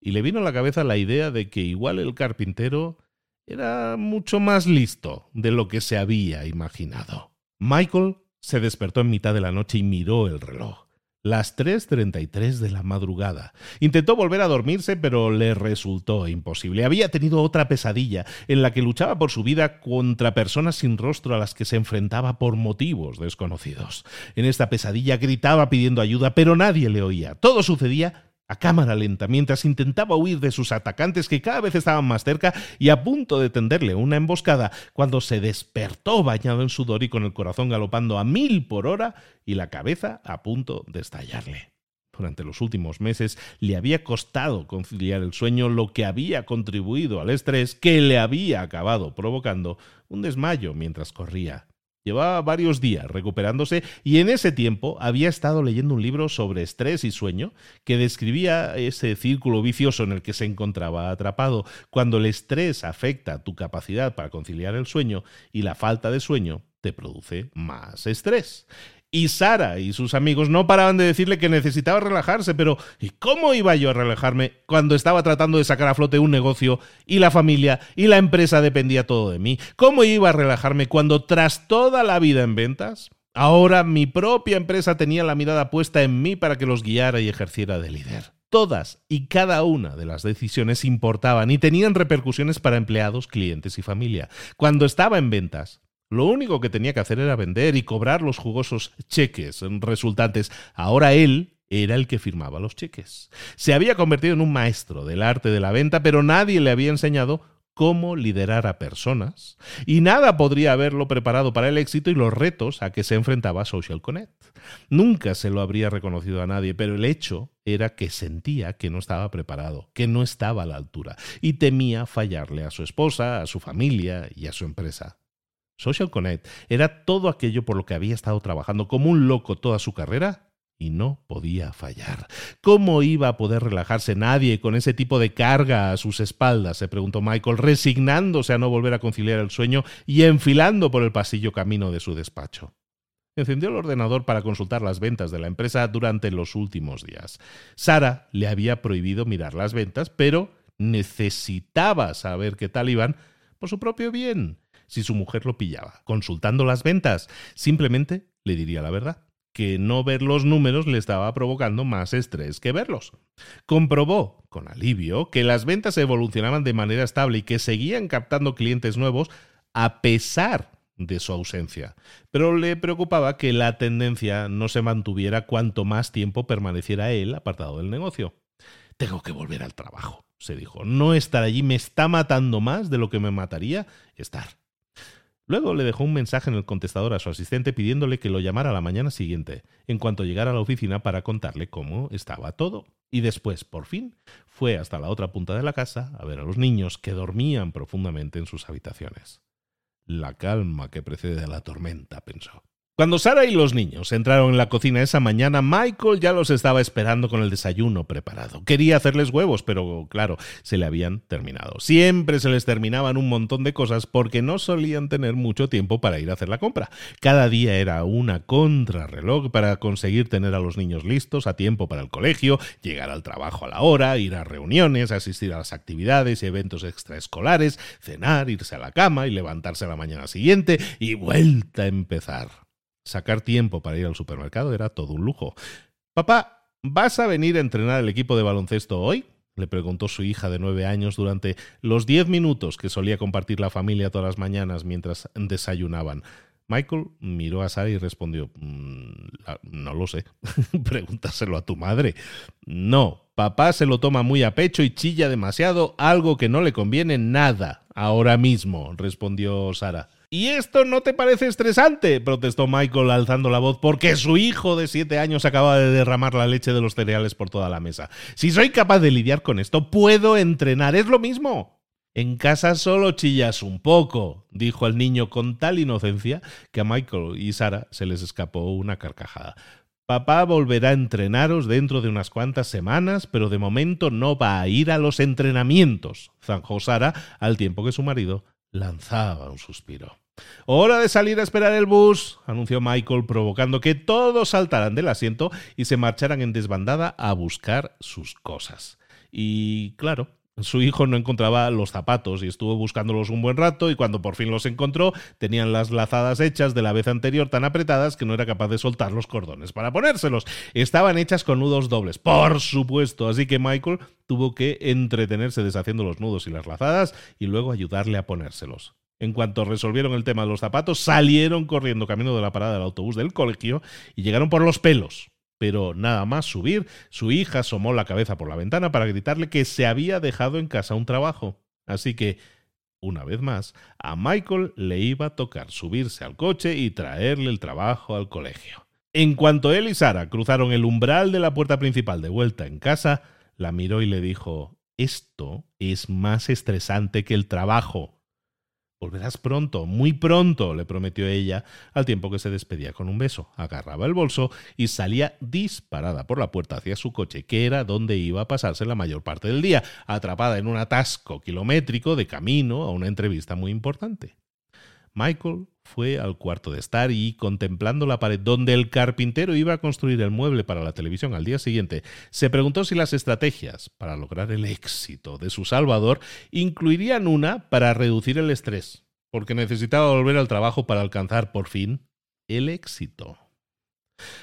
y le vino a la cabeza la idea de que igual el carpintero era mucho más listo de lo que se había imaginado. Michael se despertó en mitad de la noche y miró el reloj las 3.33 de la madrugada. Intentó volver a dormirse, pero le resultó imposible. Había tenido otra pesadilla, en la que luchaba por su vida contra personas sin rostro a las que se enfrentaba por motivos desconocidos. En esta pesadilla gritaba pidiendo ayuda, pero nadie le oía. Todo sucedía a cámara lenta mientras intentaba huir de sus atacantes que cada vez estaban más cerca y a punto de tenderle una emboscada cuando se despertó bañado en sudor y con el corazón galopando a mil por hora y la cabeza a punto de estallarle. Durante los últimos meses le había costado conciliar el sueño, lo que había contribuido al estrés que le había acabado provocando un desmayo mientras corría. Llevaba varios días recuperándose y en ese tiempo había estado leyendo un libro sobre estrés y sueño que describía ese círculo vicioso en el que se encontraba atrapado. Cuando el estrés afecta tu capacidad para conciliar el sueño y la falta de sueño te produce más estrés. Y Sara y sus amigos no paraban de decirle que necesitaba relajarse, pero ¿y cómo iba yo a relajarme cuando estaba tratando de sacar a flote un negocio y la familia y la empresa dependía todo de mí? ¿Cómo iba a relajarme cuando tras toda la vida en ventas, ahora mi propia empresa tenía la mirada puesta en mí para que los guiara y ejerciera de líder? Todas y cada una de las decisiones importaban y tenían repercusiones para empleados, clientes y familia. Cuando estaba en ventas, lo único que tenía que hacer era vender y cobrar los jugosos cheques resultantes. Ahora él era el que firmaba los cheques. Se había convertido en un maestro del arte de la venta, pero nadie le había enseñado cómo liderar a personas, y nada podría haberlo preparado para el éxito y los retos a que se enfrentaba Social Connect. Nunca se lo habría reconocido a nadie, pero el hecho era que sentía que no estaba preparado, que no estaba a la altura, y temía fallarle a su esposa, a su familia y a su empresa. Social Connect era todo aquello por lo que había estado trabajando como un loco toda su carrera y no podía fallar. ¿Cómo iba a poder relajarse nadie con ese tipo de carga a sus espaldas? se preguntó Michael, resignándose a no volver a conciliar el sueño y enfilando por el pasillo camino de su despacho. Encendió el ordenador para consultar las ventas de la empresa durante los últimos días. Sara le había prohibido mirar las ventas, pero necesitaba saber qué tal iban por su propio bien si su mujer lo pillaba. Consultando las ventas, simplemente le diría la verdad que no ver los números le estaba provocando más estrés que verlos. Comprobó, con alivio, que las ventas evolucionaban de manera estable y que seguían captando clientes nuevos a pesar de su ausencia. Pero le preocupaba que la tendencia no se mantuviera cuanto más tiempo permaneciera él apartado del negocio. Tengo que volver al trabajo, se dijo. No estar allí me está matando más de lo que me mataría estar. Luego le dejó un mensaje en el contestador a su asistente pidiéndole que lo llamara la mañana siguiente, en cuanto llegara a la oficina para contarle cómo estaba todo. Y después, por fin, fue hasta la otra punta de la casa a ver a los niños que dormían profundamente en sus habitaciones. La calma que precede a la tormenta, pensó. Cuando Sara y los niños entraron en la cocina esa mañana, Michael ya los estaba esperando con el desayuno preparado. Quería hacerles huevos, pero claro, se le habían terminado. Siempre se les terminaban un montón de cosas porque no solían tener mucho tiempo para ir a hacer la compra. Cada día era una contrarreloj para conseguir tener a los niños listos a tiempo para el colegio, llegar al trabajo a la hora, ir a reuniones, asistir a las actividades y eventos extraescolares, cenar, irse a la cama y levantarse a la mañana siguiente y vuelta a empezar. Sacar tiempo para ir al supermercado era todo un lujo. Papá, ¿vas a venir a entrenar el equipo de baloncesto hoy? le preguntó su hija de nueve años durante los diez minutos que solía compartir la familia todas las mañanas mientras desayunaban. Michael miró a Sara y respondió, mm, no lo sé, pregúntaselo a tu madre. No, papá se lo toma muy a pecho y chilla demasiado, algo que no le conviene nada ahora mismo, respondió Sara. ¿Y esto no te parece estresante? protestó Michael alzando la voz porque su hijo de siete años acaba de derramar la leche de los cereales por toda la mesa. Si soy capaz de lidiar con esto, puedo entrenar, es lo mismo. En casa solo chillas un poco, dijo el niño con tal inocencia que a Michael y Sara se les escapó una carcajada. Papá volverá a entrenaros dentro de unas cuantas semanas, pero de momento no va a ir a los entrenamientos, zanjó Sara al tiempo que su marido lanzaba un suspiro. Hora de salir a esperar el bus, anunció Michael, provocando que todos saltaran del asiento y se marcharan en desbandada a buscar sus cosas. Y claro, su hijo no encontraba los zapatos y estuvo buscándolos un buen rato y cuando por fin los encontró tenían las lazadas hechas de la vez anterior tan apretadas que no era capaz de soltar los cordones para ponérselos. Estaban hechas con nudos dobles, por supuesto, así que Michael tuvo que entretenerse deshaciendo los nudos y las lazadas y luego ayudarle a ponérselos. En cuanto resolvieron el tema de los zapatos, salieron corriendo camino de la parada del autobús del colegio y llegaron por los pelos. Pero nada más subir, su hija asomó la cabeza por la ventana para gritarle que se había dejado en casa un trabajo. Así que, una vez más, a Michael le iba a tocar subirse al coche y traerle el trabajo al colegio. En cuanto él y Sara cruzaron el umbral de la puerta principal de vuelta en casa, la miró y le dijo, Esto es más estresante que el trabajo. Volverás pronto, muy pronto, le prometió ella, al tiempo que se despedía con un beso. Agarraba el bolso y salía disparada por la puerta hacia su coche, que era donde iba a pasarse la mayor parte del día, atrapada en un atasco kilométrico de camino a una entrevista muy importante. Michael fue al cuarto de estar y, contemplando la pared donde el carpintero iba a construir el mueble para la televisión al día siguiente, se preguntó si las estrategias para lograr el éxito de su Salvador incluirían una para reducir el estrés, porque necesitaba volver al trabajo para alcanzar por fin el éxito.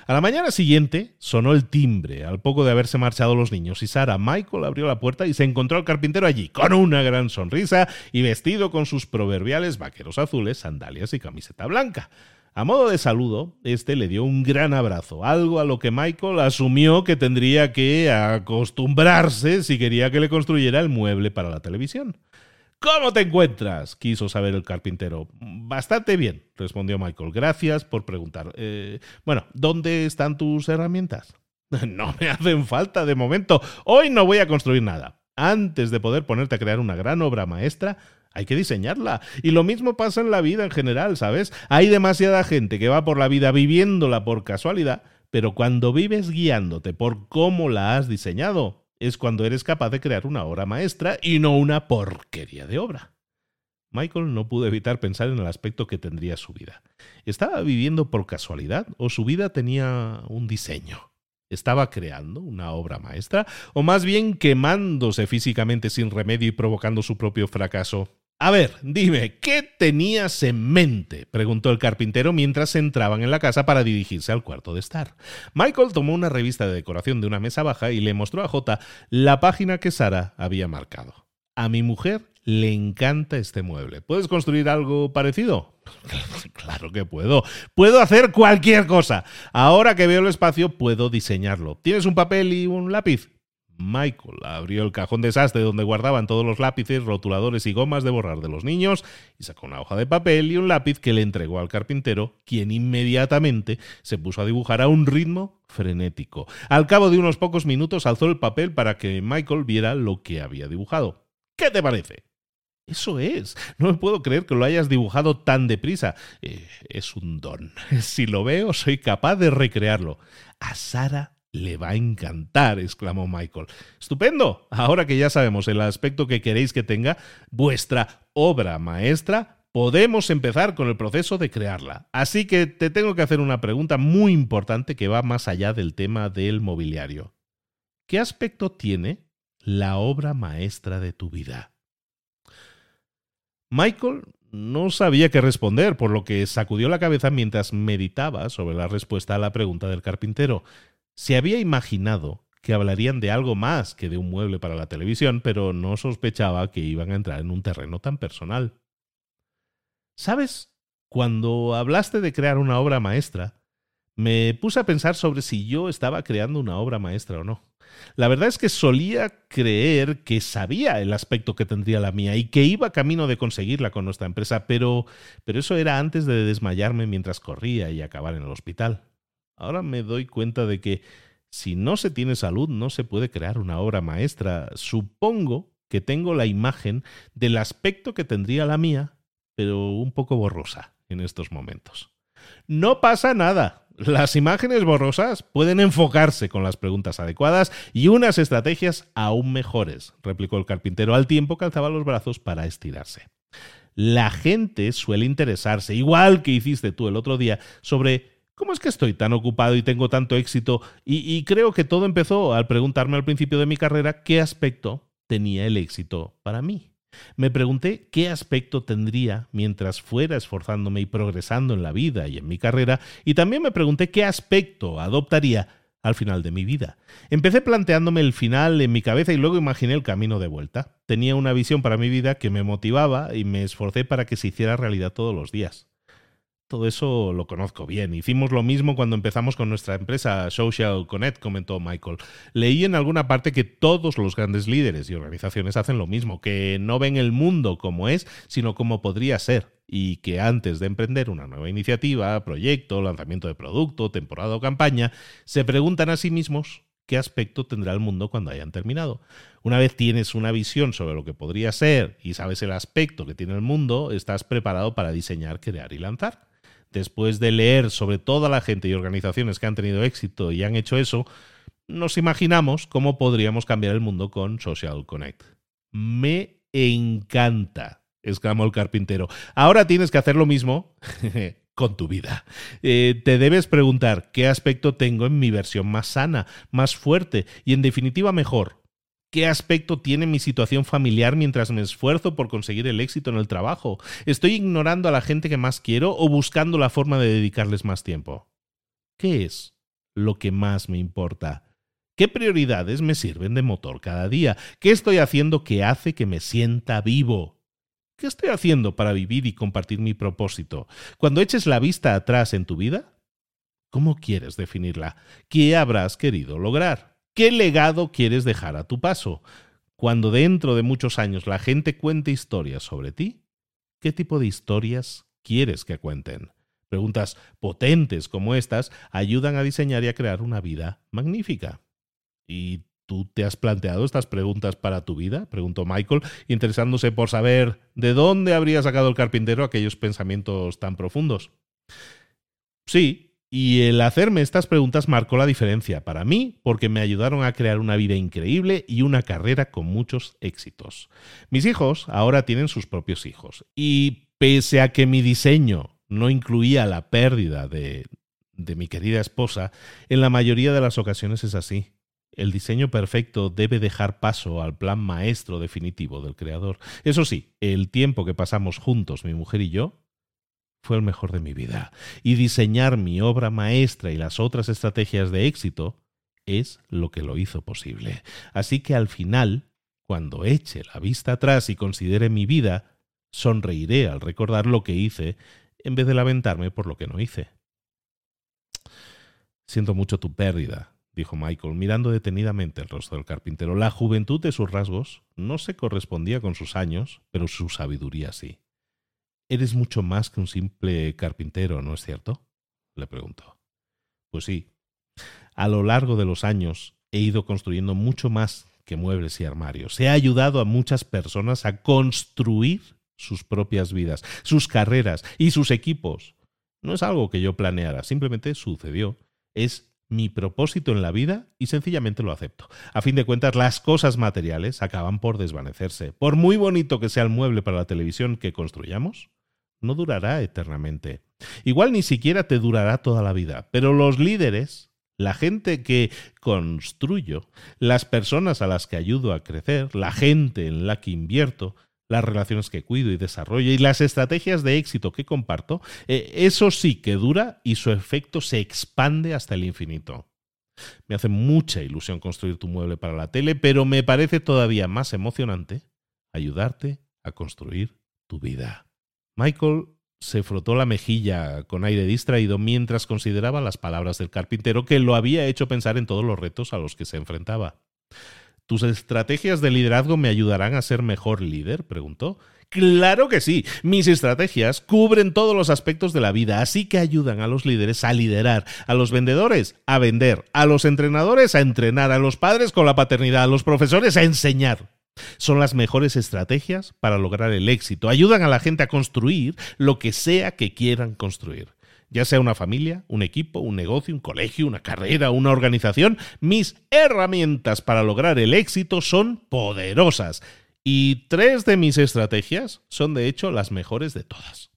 A la mañana siguiente sonó el timbre, al poco de haberse marchado los niños, y Sara Michael abrió la puerta y se encontró al carpintero allí, con una gran sonrisa y vestido con sus proverbiales vaqueros azules, sandalias y camiseta blanca. A modo de saludo, este le dio un gran abrazo, algo a lo que Michael asumió que tendría que acostumbrarse si quería que le construyera el mueble para la televisión. ¿Cómo te encuentras? quiso saber el carpintero. Bastante bien, respondió Michael. Gracias por preguntar. Eh, bueno, ¿dónde están tus herramientas? No me hacen falta de momento. Hoy no voy a construir nada. Antes de poder ponerte a crear una gran obra maestra, hay que diseñarla. Y lo mismo pasa en la vida en general, ¿sabes? Hay demasiada gente que va por la vida viviéndola por casualidad, pero cuando vives guiándote por cómo la has diseñado, es cuando eres capaz de crear una obra maestra y no una porquería de obra. Michael no pudo evitar pensar en el aspecto que tendría su vida. ¿Estaba viviendo por casualidad o su vida tenía un diseño? ¿Estaba creando una obra maestra o más bien quemándose físicamente sin remedio y provocando su propio fracaso? A ver, dime, ¿qué tenías en mente? preguntó el carpintero mientras entraban en la casa para dirigirse al cuarto de estar. Michael tomó una revista de decoración de una mesa baja y le mostró a J la página que Sara había marcado. A mi mujer le encanta este mueble. ¿Puedes construir algo parecido? Claro que puedo. Puedo hacer cualquier cosa. Ahora que veo el espacio, puedo diseñarlo. ¿Tienes un papel y un lápiz? Michael abrió el cajón desastre donde guardaban todos los lápices, rotuladores y gomas de borrar de los niños y sacó una hoja de papel y un lápiz que le entregó al carpintero, quien inmediatamente se puso a dibujar a un ritmo frenético. Al cabo de unos pocos minutos alzó el papel para que Michael viera lo que había dibujado. ¿Qué te parece? Eso es. No me puedo creer que lo hayas dibujado tan deprisa. Eh, es un don. Si lo veo, soy capaz de recrearlo. A Sara le va a encantar, exclamó Michael. Estupendo. Ahora que ya sabemos el aspecto que queréis que tenga vuestra obra maestra, podemos empezar con el proceso de crearla. Así que te tengo que hacer una pregunta muy importante que va más allá del tema del mobiliario. ¿Qué aspecto tiene la obra maestra de tu vida? Michael no sabía qué responder, por lo que sacudió la cabeza mientras meditaba sobre la respuesta a la pregunta del carpintero. Se había imaginado que hablarían de algo más que de un mueble para la televisión, pero no sospechaba que iban a entrar en un terreno tan personal. ¿Sabes? Cuando hablaste de crear una obra maestra, me puse a pensar sobre si yo estaba creando una obra maestra o no. La verdad es que solía creer que sabía el aspecto que tendría la mía y que iba camino de conseguirla con nuestra empresa, pero, pero eso era antes de desmayarme mientras corría y acabar en el hospital. Ahora me doy cuenta de que si no se tiene salud no se puede crear una obra maestra. Supongo que tengo la imagen del aspecto que tendría la mía, pero un poco borrosa en estos momentos. No pasa nada. Las imágenes borrosas pueden enfocarse con las preguntas adecuadas y unas estrategias aún mejores, replicó el carpintero al tiempo que alzaba los brazos para estirarse. La gente suele interesarse, igual que hiciste tú el otro día, sobre ¿Cómo es que estoy tan ocupado y tengo tanto éxito? Y, creo que todo empezó al preguntarme al principio de mi carrera qué aspecto tenía el éxito para mí. Me pregunté qué aspecto tendría mientras fuera esforzándome y progresando en la vida y en mi carrera, y también me pregunté qué aspecto adoptaría al final de mi vida. Empecé planteándome el final en mi cabeza y luego imaginé el camino de vuelta. Tenía una visión para mi vida que me motivaba y me esforcé para que se hiciera realidad todos los días todo eso lo conozco bien. Hicimos lo mismo cuando empezamos con nuestra empresa Social Connect, comentó Michael. Leí en alguna parte que todos los grandes líderes y organizaciones hacen lo mismo, que no ven el mundo como es, sino como podría ser, y que antes de emprender una nueva iniciativa, proyecto, lanzamiento de producto, temporada o campaña, se preguntan a sí mismos qué aspecto tendrá el mundo cuando hayan terminado. Una vez tienes una visión sobre lo que podría ser y sabes el aspecto que tiene el mundo, estás preparado para diseñar, crear y lanzar. Después de leer sobre toda la gente y organizaciones que han tenido éxito y han hecho eso, nos imaginamos cómo podríamos cambiar el mundo con Social Connect. Me encanta, exclamó el carpintero. Ahora tienes que hacer lo mismo con tu vida. Eh, te debes preguntar qué aspecto tengo en mi versión más sana, más fuerte y en definitiva mejor. ¿Qué aspecto tiene mi situación familiar mientras me esfuerzo por conseguir el éxito en el trabajo? ¿Estoy ignorando a la gente que más quiero o buscando la forma de dedicarles más tiempo? ¿Qué es lo que más me importa? ¿Qué prioridades me sirven de motor cada día? ¿Qué estoy haciendo que hace que me sienta vivo? ¿Qué estoy haciendo para vivir y compartir mi propósito? Cuando eches la vista atrás en tu vida, ¿cómo quieres definirla? ¿Qué habrás querido lograr? ¿Qué legado quieres dejar a tu paso? Cuando dentro de muchos años la gente cuente historias sobre ti, ¿qué tipo de historias quieres que cuenten? Preguntas potentes como estas ayudan a diseñar y a crear una vida magnífica. ¿Y tú te has planteado estas preguntas para tu vida? Preguntó Michael, interesándose por saber de dónde habría sacado el carpintero aquellos pensamientos tan profundos. Sí, y el hacerme estas preguntas marcó la diferencia para mí porque me ayudaron a crear una vida increíble y una carrera con muchos éxitos. Mis hijos ahora tienen sus propios hijos y pese a que mi diseño no incluía la pérdida de, de mi querida esposa, en la mayoría de las ocasiones es así. El diseño perfecto debe dejar paso al plan maestro definitivo del creador. Eso sí, el tiempo que pasamos juntos, mi mujer y yo, fue el mejor de mi vida. Y diseñar mi obra maestra y las otras estrategias de éxito es lo que lo hizo posible. Así que al final, cuando eche la vista atrás y considere mi vida, sonreiré al recordar lo que hice en vez de lamentarme por lo que no hice. Siento mucho tu pérdida, dijo Michael, mirando detenidamente el rostro del carpintero. La juventud de sus rasgos no se correspondía con sus años, pero su sabiduría sí. Eres mucho más que un simple carpintero, ¿no es cierto? le preguntó. Pues sí. A lo largo de los años he ido construyendo mucho más que muebles y armarios. He ayudado a muchas personas a construir sus propias vidas, sus carreras y sus equipos. No es algo que yo planeara, simplemente sucedió. Es mi propósito en la vida y sencillamente lo acepto. A fin de cuentas, las cosas materiales acaban por desvanecerse. Por muy bonito que sea el mueble para la televisión que construyamos, no durará eternamente. Igual ni siquiera te durará toda la vida, pero los líderes, la gente que construyo, las personas a las que ayudo a crecer, la gente en la que invierto, las relaciones que cuido y desarrollo y las estrategias de éxito que comparto, eh, eso sí que dura y su efecto se expande hasta el infinito. Me hace mucha ilusión construir tu mueble para la tele, pero me parece todavía más emocionante ayudarte a construir tu vida. Michael se frotó la mejilla con aire distraído mientras consideraba las palabras del carpintero que lo había hecho pensar en todos los retos a los que se enfrentaba. ¿Tus estrategias de liderazgo me ayudarán a ser mejor líder? preguntó. Claro que sí. Mis estrategias cubren todos los aspectos de la vida, así que ayudan a los líderes a liderar, a los vendedores a vender, a los entrenadores a entrenar, a los padres con la paternidad, a los profesores a enseñar. Son las mejores estrategias para lograr el éxito. Ayudan a la gente a construir lo que sea que quieran construir ya sea una familia, un equipo, un negocio, un colegio, una carrera, una organización, mis herramientas para lograr el éxito son poderosas. Y tres de mis estrategias son de hecho las mejores de todas.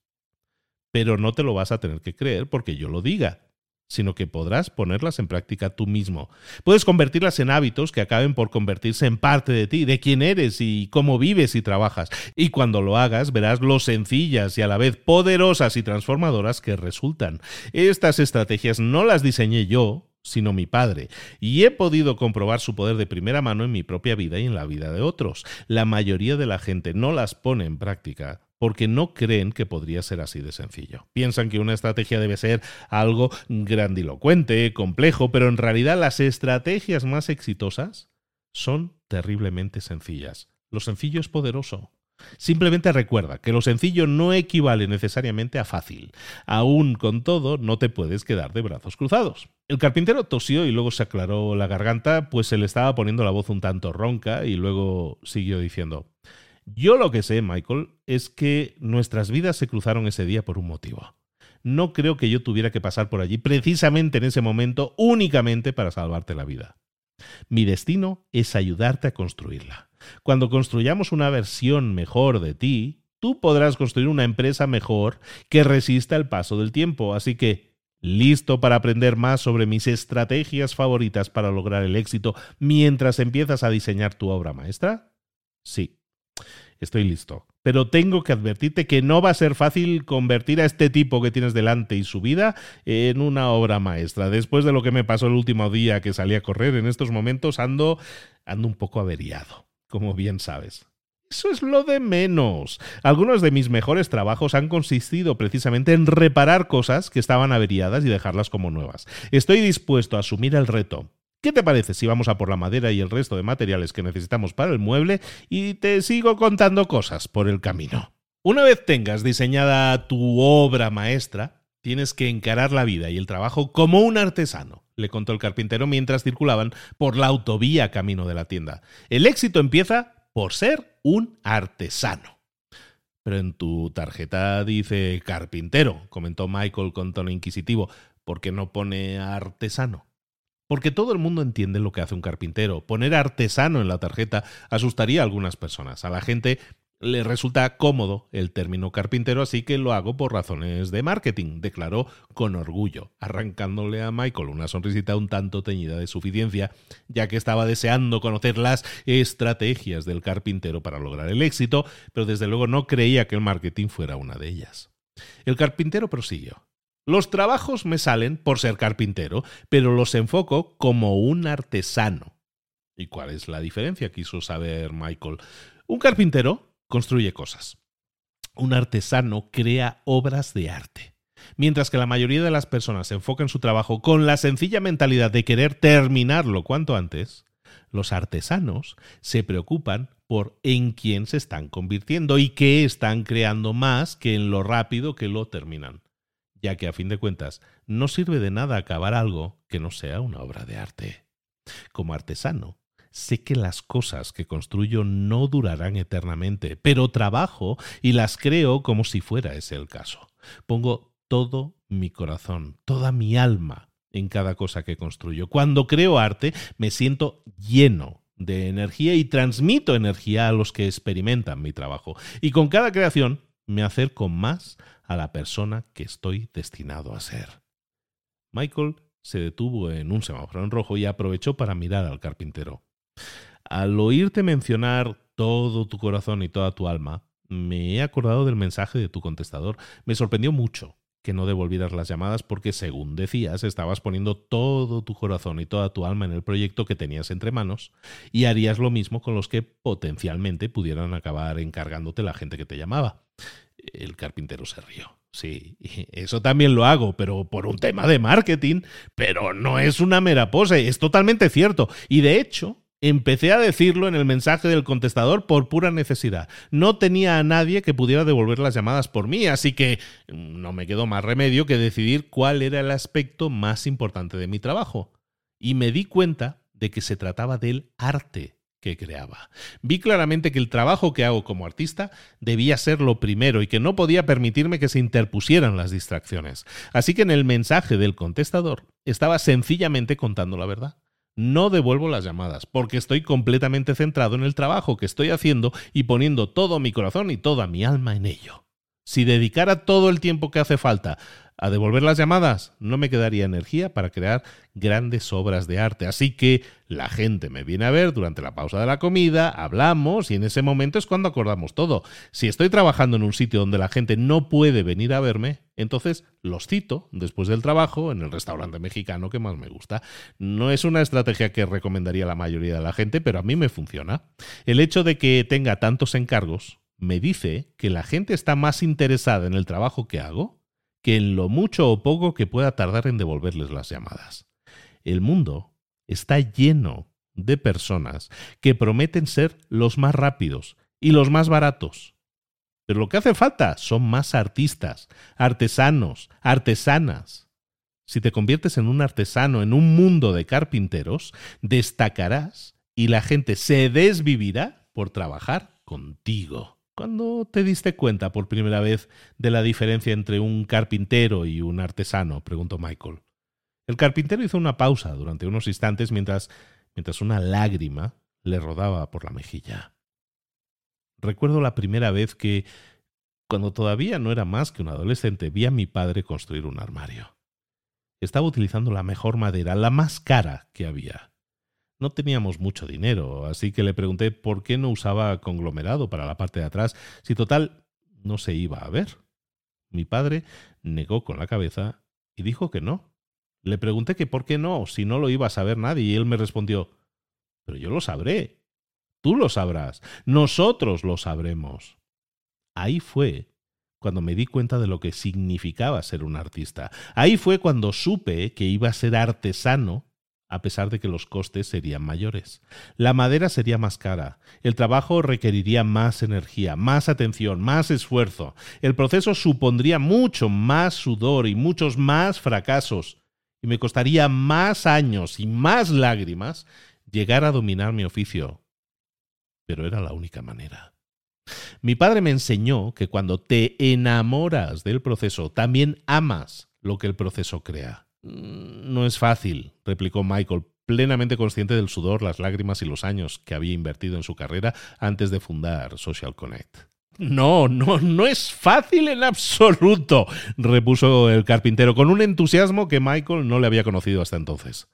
Pero no te lo vas a tener que creer porque yo lo diga sino que podrás ponerlas en práctica tú mismo. Puedes convertirlas en hábitos que acaben por convertirse en parte de ti, de quién eres y cómo vives y trabajas. Y cuando lo hagas verás lo sencillas y a la vez poderosas y transformadoras que resultan. Estas estrategias no las diseñé yo, sino mi padre, y he podido comprobar su poder de primera mano en mi propia vida y en la vida de otros. La mayoría de la gente no las pone en práctica porque no creen que podría ser así de sencillo. Piensan que una estrategia debe ser algo grandilocuente, complejo, pero en realidad las estrategias más exitosas son terriblemente sencillas. Lo sencillo es poderoso. Simplemente recuerda que lo sencillo no equivale necesariamente a fácil. Aún con todo, no te puedes quedar de brazos cruzados. El carpintero tosió y luego se aclaró la garganta, pues se le estaba poniendo la voz un tanto ronca y luego siguió diciendo, yo lo que sé, Michael, es que nuestras vidas se cruzaron ese día por un motivo. No creo que yo tuviera que pasar por allí precisamente en ese momento únicamente para salvarte la vida. Mi destino es ayudarte a construirla. Cuando construyamos una versión mejor de ti, tú podrás construir una empresa mejor que resista el paso del tiempo. Así que, ¿listo para aprender más sobre mis estrategias favoritas para lograr el éxito mientras empiezas a diseñar tu obra maestra? Sí estoy listo. Pero tengo que advertirte que no va a ser fácil convertir a este tipo que tienes delante y su vida en una obra maestra. Después de lo que me pasó el último día que salí a correr, en estos momentos ando, ando un poco averiado, como bien sabes. Eso es lo de menos. Algunos de mis mejores trabajos han consistido precisamente en reparar cosas que estaban averiadas y dejarlas como nuevas. Estoy dispuesto a asumir el reto, ¿Qué te parece si vamos a por la madera y el resto de materiales que necesitamos para el mueble y te sigo contando cosas por el camino? Una vez tengas diseñada tu obra maestra, tienes que encarar la vida y el trabajo como un artesano, le contó el carpintero mientras circulaban por la autovía camino de la tienda. El éxito empieza por ser un artesano. Pero en tu tarjeta dice carpintero, comentó Michael con tono inquisitivo. ¿Por qué no pone artesano? Porque todo el mundo entiende lo que hace un carpintero. Poner artesano en la tarjeta asustaría a algunas personas. A la gente le resulta cómodo el término carpintero, así que lo hago por razones de marketing, declaró con orgullo, arrancándole a Michael una sonrisita un tanto teñida de suficiencia, ya que estaba deseando conocer las estrategias del carpintero para lograr el éxito, pero desde luego no creía que el marketing fuera una de ellas. El carpintero prosiguió. Los trabajos me salen por ser carpintero, pero los enfoco como un artesano. ¿Y cuál es la diferencia? Quiso saber Michael. Un carpintero construye cosas. Un artesano crea obras de arte. Mientras que la mayoría de las personas enfocan su trabajo con la sencilla mentalidad de querer terminarlo cuanto antes, los artesanos se preocupan por en quién se están convirtiendo y qué están creando más que en lo rápido que lo terminan ya que a fin de cuentas no sirve de nada acabar algo que no sea una obra de arte. Como artesano, sé que las cosas que construyo no durarán eternamente, pero trabajo y las creo como si fuera ese el caso. Pongo todo mi corazón, toda mi alma en cada cosa que construyo. Cuando creo arte, me siento lleno de energía y transmito energía a los que experimentan mi trabajo. Y con cada creación me acerco más a la persona que estoy destinado a ser. Michael se detuvo en un semáforo en rojo y aprovechó para mirar al carpintero. Al oírte mencionar todo tu corazón y toda tu alma, me he acordado del mensaje de tu contestador. Me sorprendió mucho que no devolvieras las llamadas porque, según decías, estabas poniendo todo tu corazón y toda tu alma en el proyecto que tenías entre manos y harías lo mismo con los que potencialmente pudieran acabar encargándote la gente que te llamaba. El carpintero se rió. Sí, eso también lo hago, pero por un tema de marketing, pero no es una mera pose, es totalmente cierto. Y de hecho, empecé a decirlo en el mensaje del contestador por pura necesidad. No tenía a nadie que pudiera devolver las llamadas por mí, así que no me quedó más remedio que decidir cuál era el aspecto más importante de mi trabajo. Y me di cuenta de que se trataba del arte que creaba. Vi claramente que el trabajo que hago como artista debía ser lo primero y que no podía permitirme que se interpusieran las distracciones. Así que en el mensaje del contestador estaba sencillamente contando la verdad. No devuelvo las llamadas porque estoy completamente centrado en el trabajo que estoy haciendo y poniendo todo mi corazón y toda mi alma en ello. Si dedicara todo el tiempo que hace falta a devolver las llamadas, no me quedaría energía para crear grandes obras de arte. Así que la gente me viene a ver durante la pausa de la comida, hablamos y en ese momento es cuando acordamos todo. Si estoy trabajando en un sitio donde la gente no puede venir a verme, entonces los cito después del trabajo en el restaurante mexicano que más me gusta. No es una estrategia que recomendaría la mayoría de la gente, pero a mí me funciona. El hecho de que tenga tantos encargos me dice que la gente está más interesada en el trabajo que hago que en lo mucho o poco que pueda tardar en devolverles las llamadas. El mundo está lleno de personas que prometen ser los más rápidos y los más baratos. Pero lo que hace falta son más artistas, artesanos, artesanas. Si te conviertes en un artesano en un mundo de carpinteros, destacarás y la gente se desvivirá por trabajar contigo. ¿Cuándo te diste cuenta por primera vez de la diferencia entre un carpintero y un artesano? preguntó Michael. El carpintero hizo una pausa durante unos instantes mientras, mientras una lágrima le rodaba por la mejilla. Recuerdo la primera vez que, cuando todavía no era más que un adolescente, vi a mi padre construir un armario. Estaba utilizando la mejor madera, la más cara que había. No teníamos mucho dinero, así que le pregunté por qué no usaba conglomerado para la parte de atrás, si total no se iba a ver. Mi padre negó con la cabeza y dijo que no. Le pregunté que por qué no, si no lo iba a saber nadie, y él me respondió, pero yo lo sabré. Tú lo sabrás. Nosotros lo sabremos. Ahí fue cuando me di cuenta de lo que significaba ser un artista. Ahí fue cuando supe que iba a ser artesano a pesar de que los costes serían mayores. La madera sería más cara, el trabajo requeriría más energía, más atención, más esfuerzo, el proceso supondría mucho más sudor y muchos más fracasos, y me costaría más años y más lágrimas llegar a dominar mi oficio, pero era la única manera. Mi padre me enseñó que cuando te enamoras del proceso, también amas lo que el proceso crea. Mm, no es fácil, replicó Michael, plenamente consciente del sudor, las lágrimas y los años que había invertido en su carrera antes de fundar Social Connect. No, no, no es fácil en absoluto, repuso el carpintero con un entusiasmo que Michael no le había conocido hasta entonces.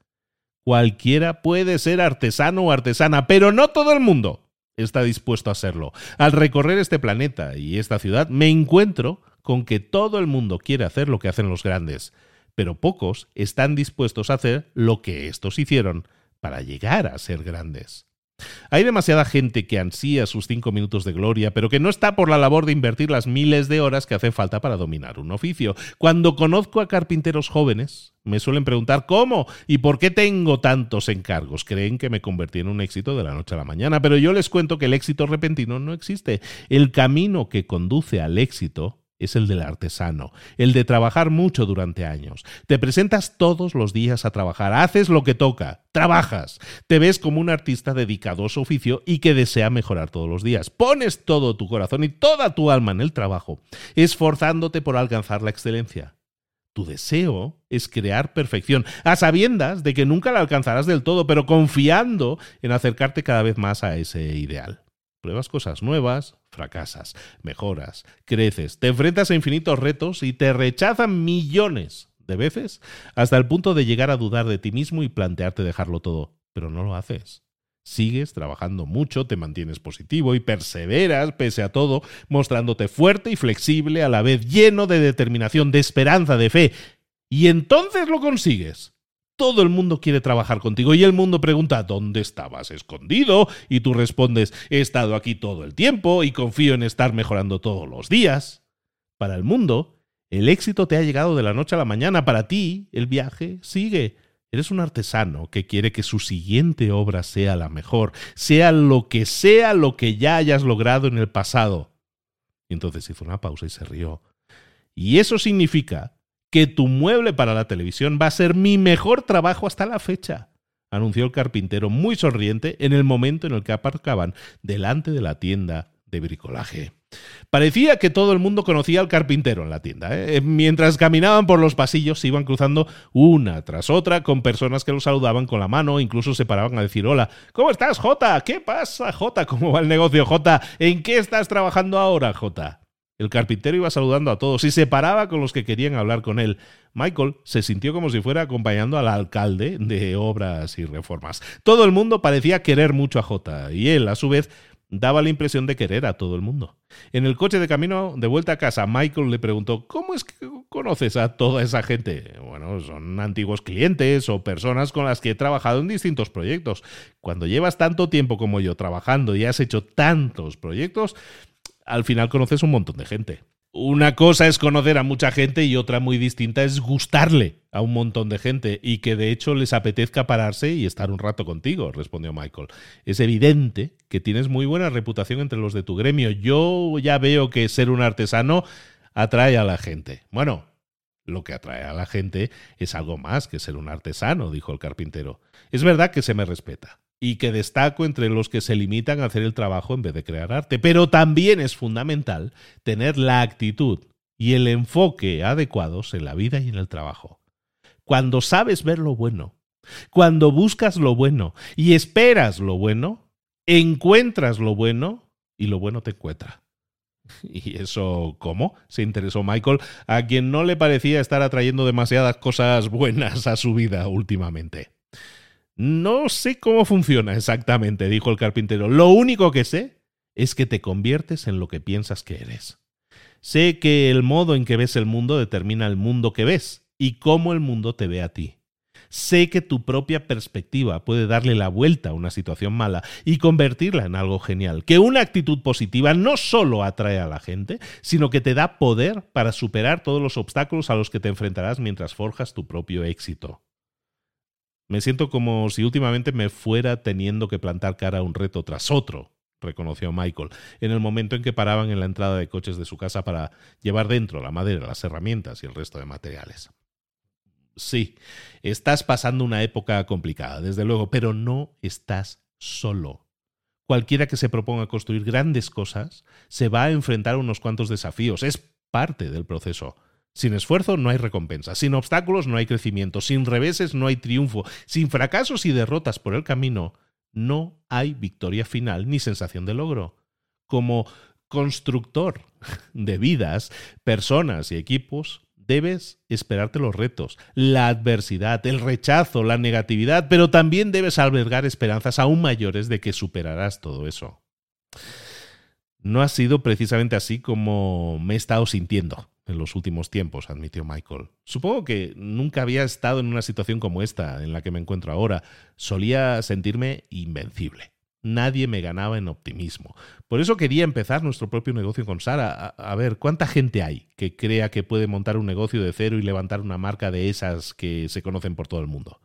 Cualquiera puede ser artesano o artesana, pero no todo el mundo está dispuesto a serlo. Al recorrer este planeta y esta ciudad, me encuentro con que todo el mundo quiere hacer lo que hacen los grandes, pero pocos están dispuestos a hacer lo que estos hicieron para llegar a ser grandes. Hay demasiada gente que ansía sus cinco minutos de gloria, pero que no está por la labor de invertir las miles de horas que hacen falta para dominar un oficio. Cuando conozco a carpinteros jóvenes, me suelen preguntar cómo y por qué tengo tantos encargos. Creen que me convertí en un éxito de la noche a la mañana, pero yo les cuento que el éxito repentino no existe. El camino que conduce al éxito es el del artesano, el de trabajar mucho durante años. Te presentas todos los días a trabajar, haces lo que toca, trabajas, te ves como un artista dedicado a su oficio y que desea mejorar todos los días. Pones todo tu corazón y toda tu alma en el trabajo, esforzándote por alcanzar la excelencia. Tu deseo es crear perfección, a sabiendas de que nunca la alcanzarás del todo, pero confiando en acercarte cada vez más a ese ideal. Pruebas cosas nuevas, fracasas, mejoras, creces, te enfrentas a infinitos retos y te rechazan millones de veces hasta el punto de llegar a dudar de ti mismo y plantearte dejarlo todo, pero no lo haces. Sigues trabajando mucho, te mantienes positivo y perseveras pese a todo, mostrándote fuerte y flexible a la vez lleno de determinación, de esperanza, de fe. Y entonces lo consigues todo el mundo quiere trabajar contigo y el mundo pregunta ¿dónde estabas escondido? Y tú respondes he estado aquí todo el tiempo y confío en estar mejorando todos los días. Para el mundo, el éxito te ha llegado de la noche a la mañana. Para ti, el viaje sigue. Eres un artesano que quiere que su siguiente obra sea la mejor, sea lo que sea lo que ya hayas logrado en el pasado. Y entonces hizo una pausa y se rió. Y eso significa que tu mueble para la televisión va a ser mi mejor trabajo hasta la fecha, anunció el carpintero muy sonriente en el momento en el que aparcaban delante de la tienda de bricolaje. Parecía que todo el mundo conocía al carpintero en la tienda. ¿eh? Mientras caminaban por los pasillos se iban cruzando una tras otra con personas que los saludaban con la mano, incluso se paraban a decir hola. ¿Cómo estás, Jota? ¿Qué pasa, Jota? ¿Cómo va el negocio, Jota? ¿En qué estás trabajando ahora, Jota? El carpintero iba saludando a todos y se paraba con los que querían hablar con él. Michael se sintió como si fuera acompañando al alcalde de obras y reformas. Todo el mundo parecía querer mucho a Jota y él, a su vez, daba la impresión de querer a todo el mundo. En el coche de camino de vuelta a casa, Michael le preguntó, ¿cómo es que conoces a toda esa gente? Bueno, son antiguos clientes o personas con las que he trabajado en distintos proyectos. Cuando llevas tanto tiempo como yo trabajando y has hecho tantos proyectos, al final conoces un montón de gente. una cosa es conocer a mucha gente y otra muy distinta es gustarle a un montón de gente y que de hecho les apetezca pararse y estar un rato contigo, respondió Michael. Es evidente que tienes muy buena reputación entre los de tu gremio. Yo ya veo que ser un artesano atrae a la gente. Bueno, lo que atrae a la gente es algo más que ser un artesano, dijo el carpintero. Es verdad que se me respeta y que destaco entre los que se limitan a hacer el trabajo en vez de crear arte, pero también es fundamental tener la actitud y el enfoque adecuados en la vida y en el trabajo. Cuando sabes ver lo bueno, cuando buscas lo bueno y esperas lo bueno, encuentras lo bueno y lo bueno te encuentra. ¿Y eso cómo? se interesó Michael, a quien no le parecía estar atrayendo demasiadas cosas buenas a su vida últimamente. No sé cómo funciona exactamente, dijo el carpintero. Lo único que sé es que te conviertes en lo que piensas que eres. Sé que el modo en que ves el mundo determina el mundo que ves y cómo el mundo te ve a ti. Sé que tu propia perspectiva puede darle la vuelta a una situación mala y convertirla en algo genial. Que una actitud positiva no solo atrae a la gente, sino que te da poder para superar todos los obstáculos a los que te enfrentarás mientras forjas tu propio éxito. Me siento como si últimamente me fuera teniendo que plantar cara a un reto tras otro, reconoció Michael, en el momento en que paraban en la entrada de coches de su casa para llevar dentro la madera, las herramientas y el resto de materiales. Sí, estás pasando una época complicada, desde luego, pero no estás solo. Cualquiera que se proponga construir grandes cosas se va a enfrentar a unos cuantos desafíos. Es parte del proceso. Sin esfuerzo no hay recompensa, sin obstáculos no hay crecimiento, sin reveses no hay triunfo, sin fracasos y derrotas por el camino no hay victoria final ni sensación de logro. Como constructor de vidas, personas y equipos, debes esperarte los retos, la adversidad, el rechazo, la negatividad, pero también debes albergar esperanzas aún mayores de que superarás todo eso. No ha sido precisamente así como me he estado sintiendo en los últimos tiempos, admitió Michael. Supongo que nunca había estado en una situación como esta en la que me encuentro ahora. Solía sentirme invencible. Nadie me ganaba en optimismo. Por eso quería empezar nuestro propio negocio con Sara. A, ver, ¿cuánta gente hay que crea que puede montar un negocio de cero y levantar una marca de esas que se conocen por todo el mundo?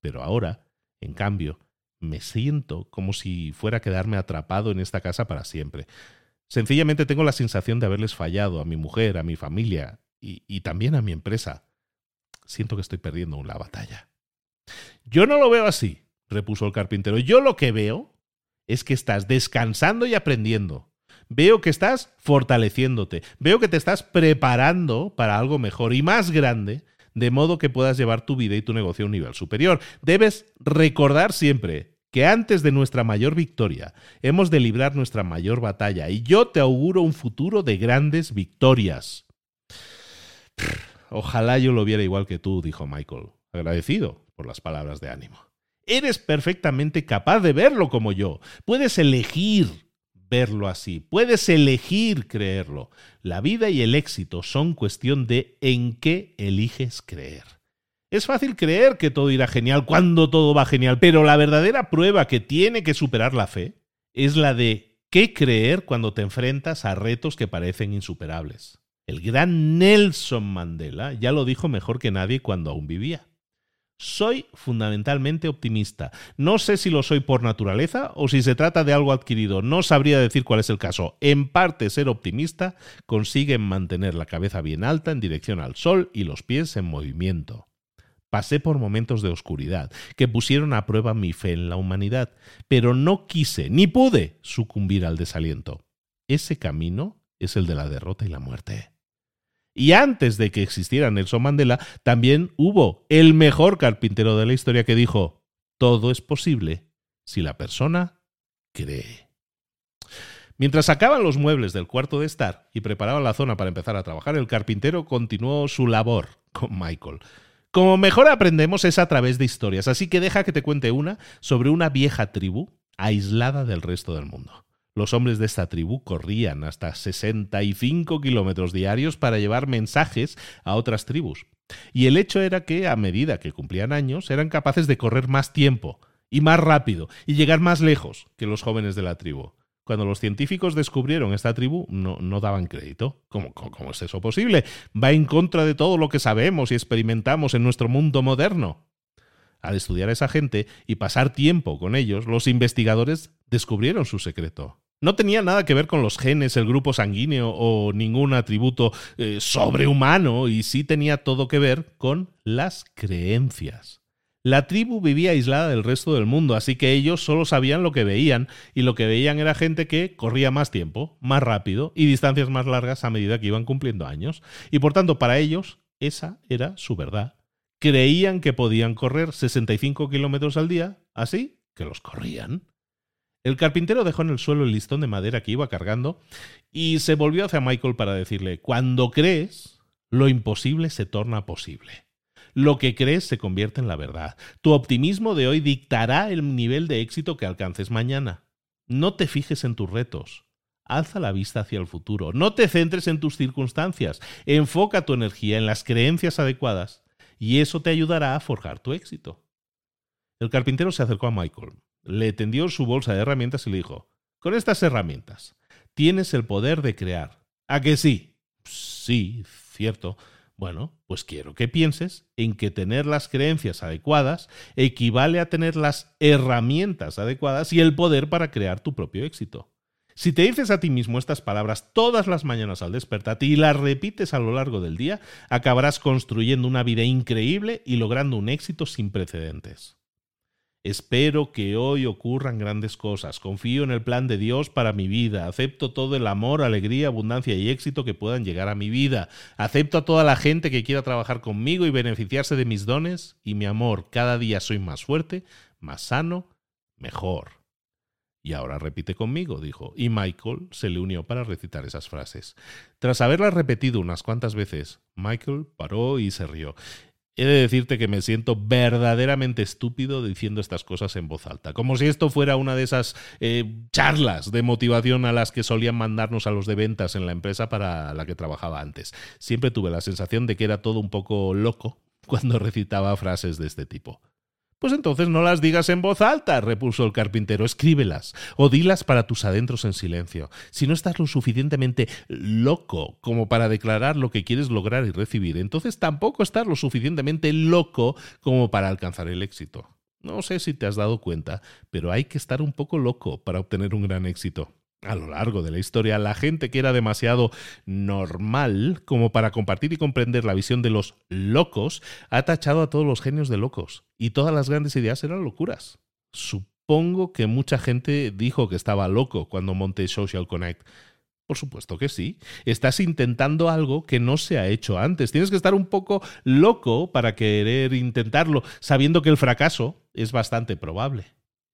Pero ahora, en cambio, me siento como si fuera a quedarme atrapado en esta casa para siempre. Sencillamente tengo la sensación de haberles fallado a mi mujer, a mi familia y, también a mi empresa. Siento que estoy perdiendo la batalla. Yo no lo veo así, repuso el carpintero. Yo lo que veo es que estás descansando y aprendiendo. Veo que estás fortaleciéndote. Veo que te estás preparando para algo mejor y más grande, de modo que puedas llevar tu vida y tu negocio a un nivel superior. Debes recordar siempre que antes de nuestra mayor victoria hemos de librar nuestra mayor batalla y yo te auguro un futuro de grandes victorias. Ojalá yo lo viera igual que tú, dijo Michael, agradecido por las palabras de ánimo. Eres perfectamente capaz de verlo como yo. Puedes elegir verlo así. Puedes elegir creerlo. La vida y el éxito son cuestión de en qué eliges creer. Es fácil creer que todo irá genial cuando todo va genial, pero la verdadera prueba que tiene que superar la fe es la de qué creer cuando te enfrentas a retos que parecen insuperables. El gran Nelson Mandela ya lo dijo mejor que nadie cuando aún vivía. Soy fundamentalmente optimista. No sé si lo soy por naturaleza o si se trata de algo adquirido. No sabría decir cuál es el caso. En parte ser optimista consigue mantener la cabeza bien alta en dirección al sol y los pies en movimiento. Pasé por momentos de oscuridad que pusieron a prueba mi fe en la humanidad, pero no quise ni pude sucumbir al desaliento. Ese camino es el de la derrota y la muerte. Y antes de que existiera Nelson Mandela, también hubo el mejor carpintero de la historia que dijo, todo es posible si la persona cree. Mientras sacaban los muebles del cuarto de estar y preparaban la zona para empezar a trabajar, el carpintero continuó su labor con Michael. Como mejor aprendemos es a través de historias, así que deja que te cuente una sobre una vieja tribu aislada del resto del mundo. Los hombres de esta tribu corrían hasta 65 kilómetros diarios para llevar mensajes a otras tribus. Y el hecho era que, a medida que cumplían años, eran capaces de correr más tiempo y más rápido y llegar más lejos que los jóvenes de la tribu. Cuando los científicos descubrieron esta tribu, no, no daban crédito. ¿Cómo, ¿Cómo es eso posible? Va en contra de todo lo que sabemos y experimentamos en nuestro mundo moderno. Al estudiar a esa gente y pasar tiempo con ellos, los investigadores descubrieron su secreto. No tenía nada que ver con los genes, el grupo sanguíneo o ningún atributo eh, sobrehumano y sí tenía todo que ver con las creencias. La tribu vivía aislada del resto del mundo, así que ellos solo sabían lo que veían, y lo que veían era gente que corría más tiempo, más rápido y distancias más largas a medida que iban cumpliendo años. Y por tanto, para ellos, esa era su verdad. Creían que podían correr 65 kilómetros al día, así que los corrían. El carpintero dejó en el suelo el listón de madera que iba cargando y se volvió hacia Michael para decirle, cuando crees, lo imposible se torna posible. Lo que crees se convierte en la verdad. Tu optimismo de hoy dictará el nivel de éxito que alcances mañana. No te fijes en tus retos. Alza la vista hacia el futuro. No te centres en tus circunstancias. Enfoca tu energía en las creencias adecuadas y eso te ayudará a forjar tu éxito. El carpintero se acercó a Michael le tendió su bolsa de herramientas y le dijo, con estas herramientas tienes el poder de crear. ¿A que sí? Sí, cierto. Bueno, pues quiero que pienses en que tener las creencias adecuadas equivale a tener las herramientas adecuadas y el poder para crear tu propio éxito. Si te dices a ti mismo estas palabras todas las mañanas al despertarte y las repites a lo largo del día, acabarás construyendo una vida increíble y logrando un éxito sin precedentes. Espero que hoy ocurran grandes cosas. Confío en el plan de Dios para mi vida. Acepto todo el amor, alegría, abundancia y éxito que puedan llegar a mi vida. Acepto a toda la gente que quiera trabajar conmigo y beneficiarse de mis dones y mi amor. Cada día soy más fuerte, más sano, mejor. Y ahora repite conmigo, dijo, y Michael se le unió para recitar esas frases. Tras haberlas repetido unas cuantas veces, Michael paró y se rió. He de decirte que me siento verdaderamente estúpido diciendo estas cosas en voz alta, como si esto fuera una de esas eh, charlas de motivación a las que solían mandarnos a los de ventas en la empresa para la que trabajaba antes. Siempre tuve la sensación de que era todo un poco loco cuando recitaba frases de este tipo. Pues entonces no las digas en voz alta, repuso el carpintero, escríbelas o dilas para tus adentros en silencio. Si no estás lo suficientemente loco como para declarar lo que quieres lograr y recibir, entonces tampoco estás lo suficientemente loco como para alcanzar el éxito. No sé si te has dado cuenta, pero hay que estar un poco loco para obtener un gran éxito a lo largo de la historia, la gente que era demasiado normal como para compartir y comprender la visión de los locos ha tachado a todos los genios de locos. Y todas las grandes ideas eran locuras. Supongo que mucha gente dijo que estaba loco cuando monté Social Connect. Por supuesto que sí. Estás intentando algo que no se ha hecho antes. Tienes que estar un poco loco para querer intentarlo, sabiendo que el fracaso es bastante probable.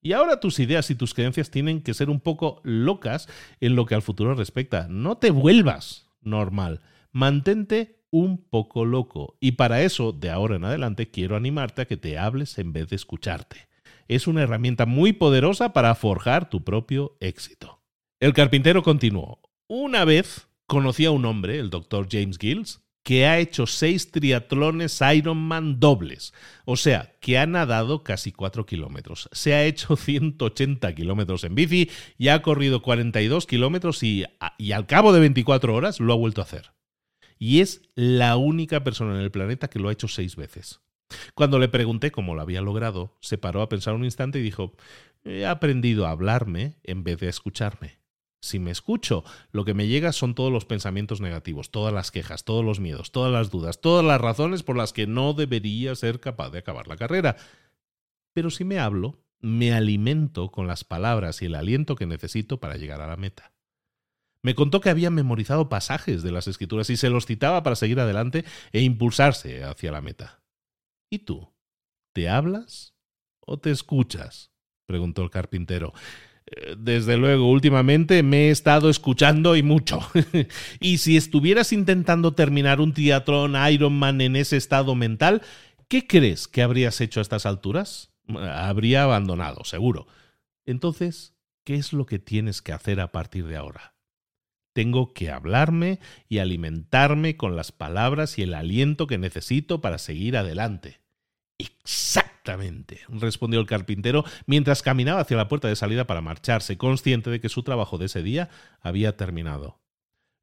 Y ahora tus ideas y tus creencias tienen que ser un poco locas en lo que al futuro respecta. No te vuelvas normal. Mantente un poco loco. Y para eso, de ahora en adelante, quiero animarte a que te hables en vez de escucharte. Es una herramienta muy poderosa para forjar tu propio éxito. El carpintero continuó. Una vez conocí a un hombre, el doctor James Gills, que ha hecho seis triatlones Ironman dobles, o sea, que ha nadado casi 4 kilómetros. Se ha hecho 180 kilómetros en bici y ha corrido 42 kilómetros y, y al cabo de 24 horas lo ha vuelto a hacer. Y es la única persona en el planeta que lo ha hecho seis veces. Cuando le pregunté cómo lo había logrado, se paró a pensar un instante y dijo, he aprendido a hablarme en vez de escucharme. Si me escucho, lo que me llega son todos los pensamientos negativos, todas las quejas, todos los miedos, todas las dudas, todas las razones por las que no debería ser capaz de acabar la carrera. Pero si me hablo, me alimento con las palabras y el aliento que necesito para llegar a la meta. Me contó que había memorizado pasajes de las escrituras y se los citaba para seguir adelante e impulsarse hacia la meta. ¿Y tú? ¿Te hablas o te escuchas? preguntó el carpintero. Desde luego, últimamente me he estado escuchando y mucho. y si estuvieras intentando terminar un triatlón Ironman en ese estado mental, ¿qué crees que habrías hecho a estas alturas? Habría abandonado, seguro. Entonces, ¿qué es lo que tienes que hacer a partir de ahora? Tengo que hablarme y alimentarme con las palabras y el aliento que necesito para seguir adelante. Exactamente, respondió el carpintero mientras caminaba hacia la puerta de salida para marcharse, consciente de que su trabajo de ese día había terminado.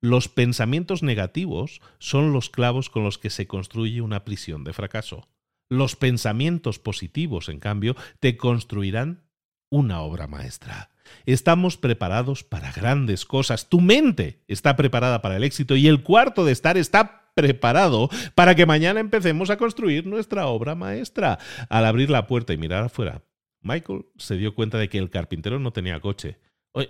Los pensamientos negativos son los clavos con los que se construye una prisión de fracaso. Los pensamientos positivos, en cambio, te construirán una obra maestra. Estamos preparados para grandes cosas. Tu mente está preparada para el éxito y el cuarto de estar está preparado para que mañana empecemos a construir nuestra obra maestra. Al abrir la puerta y mirar afuera, Michael se dio cuenta de que el carpintero no tenía coche.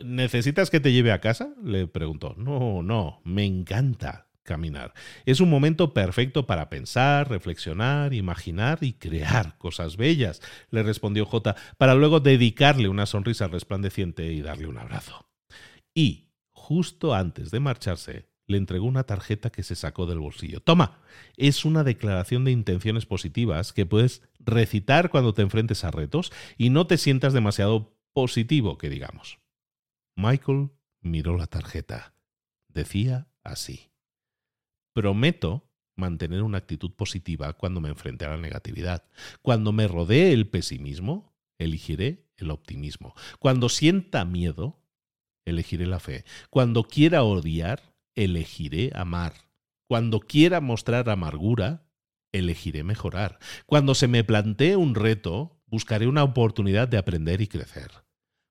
¿Necesitas que te lleve a casa? le preguntó. No, no, me encanta caminar. Es un momento perfecto para pensar, reflexionar, imaginar y crear cosas bellas, le respondió J, para luego dedicarle una sonrisa resplandeciente y darle un abrazo. Y, justo antes de marcharse, le entregó una tarjeta que se sacó del bolsillo. Toma, es una declaración de intenciones positivas que puedes recitar cuando te enfrentes a retos y no te sientas demasiado positivo, que digamos. Michael miró la tarjeta. Decía así. Prometo mantener una actitud positiva cuando me enfrente a la negatividad. Cuando me rodee el pesimismo, elegiré el optimismo. Cuando sienta miedo, elegiré la fe. Cuando quiera odiar, elegiré amar. Cuando quiera mostrar amargura, elegiré mejorar. Cuando se me plantee un reto, buscaré una oportunidad de aprender y crecer.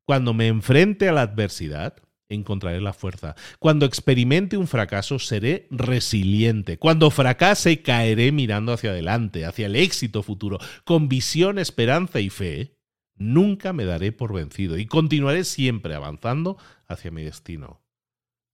Cuando me enfrente a la adversidad, encontraré la fuerza. Cuando experimente un fracaso, seré resiliente. Cuando fracase, caeré mirando hacia adelante, hacia el éxito futuro, con visión, esperanza y fe. Nunca me daré por vencido y continuaré siempre avanzando hacia mi destino.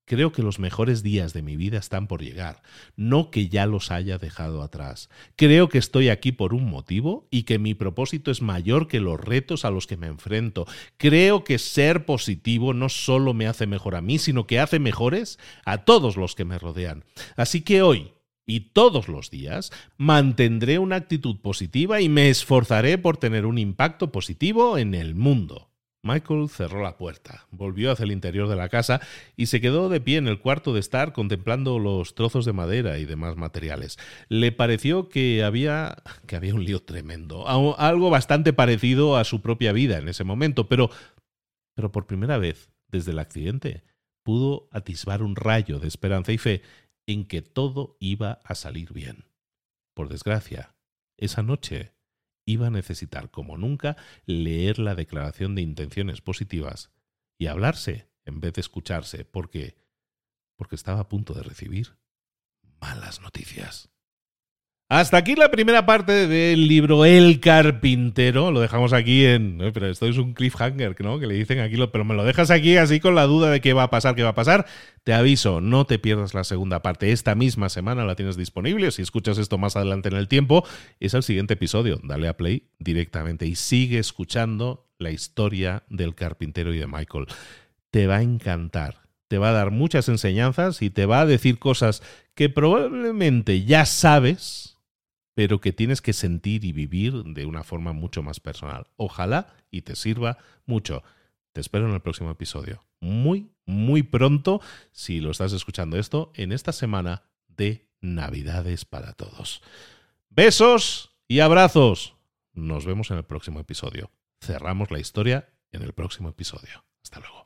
Creo que los mejores días de mi vida están por llegar, no que ya los haya dejado atrás. Creo que estoy aquí por un motivo y que mi propósito es mayor que los retos a los que me enfrento. Creo que ser positivo no solo me hace mejor a mí, sino que hace mejores a todos los que me rodean. Así que hoy, y todos los días mantendré una actitud positiva y me esforzaré por tener un impacto positivo en el mundo. Michael cerró la puerta, volvió hacia el interior de la casa y se quedó de pie en el cuarto de estar contemplando los trozos de madera y demás materiales. Le pareció que había que había un lío tremendo, algo bastante parecido a su propia vida en ese momento, pero pero por primera vez desde el accidente pudo atisbar un rayo de esperanza y fe en que todo iba a salir bien. Por desgracia, esa noche iba a necesitar, como nunca, leer la declaración de intenciones positivas y hablarse en vez de escucharse, porque porque estaba a punto de recibir malas noticias. Hasta aquí la primera parte del libro El Carpintero. Lo dejamos aquí en. Pero esto es un cliffhanger, ¿no? Que le dicen aquí, pero me lo dejas aquí así con la duda de qué va a pasar, qué va a pasar. Te aviso, no te pierdas la segunda parte. Esta misma semana la tienes disponible. Si escuchas esto más adelante en el tiempo, es el siguiente episodio. Dale a play directamente y sigue escuchando la historia del carpintero y de Michael. Te va a encantar te va a dar muchas enseñanzas y te va a decir cosas que probablemente ya sabes, pero que tienes que sentir y vivir de una forma mucho más personal. Ojalá y te sirva mucho. Te espero en el próximo episodio. Muy, muy pronto, si lo estás escuchando esto, en esta semana de Navidades para todos. Besos y abrazos. Nos vemos en el próximo episodio. Cerramos la historia en el próximo episodio. Hasta luego.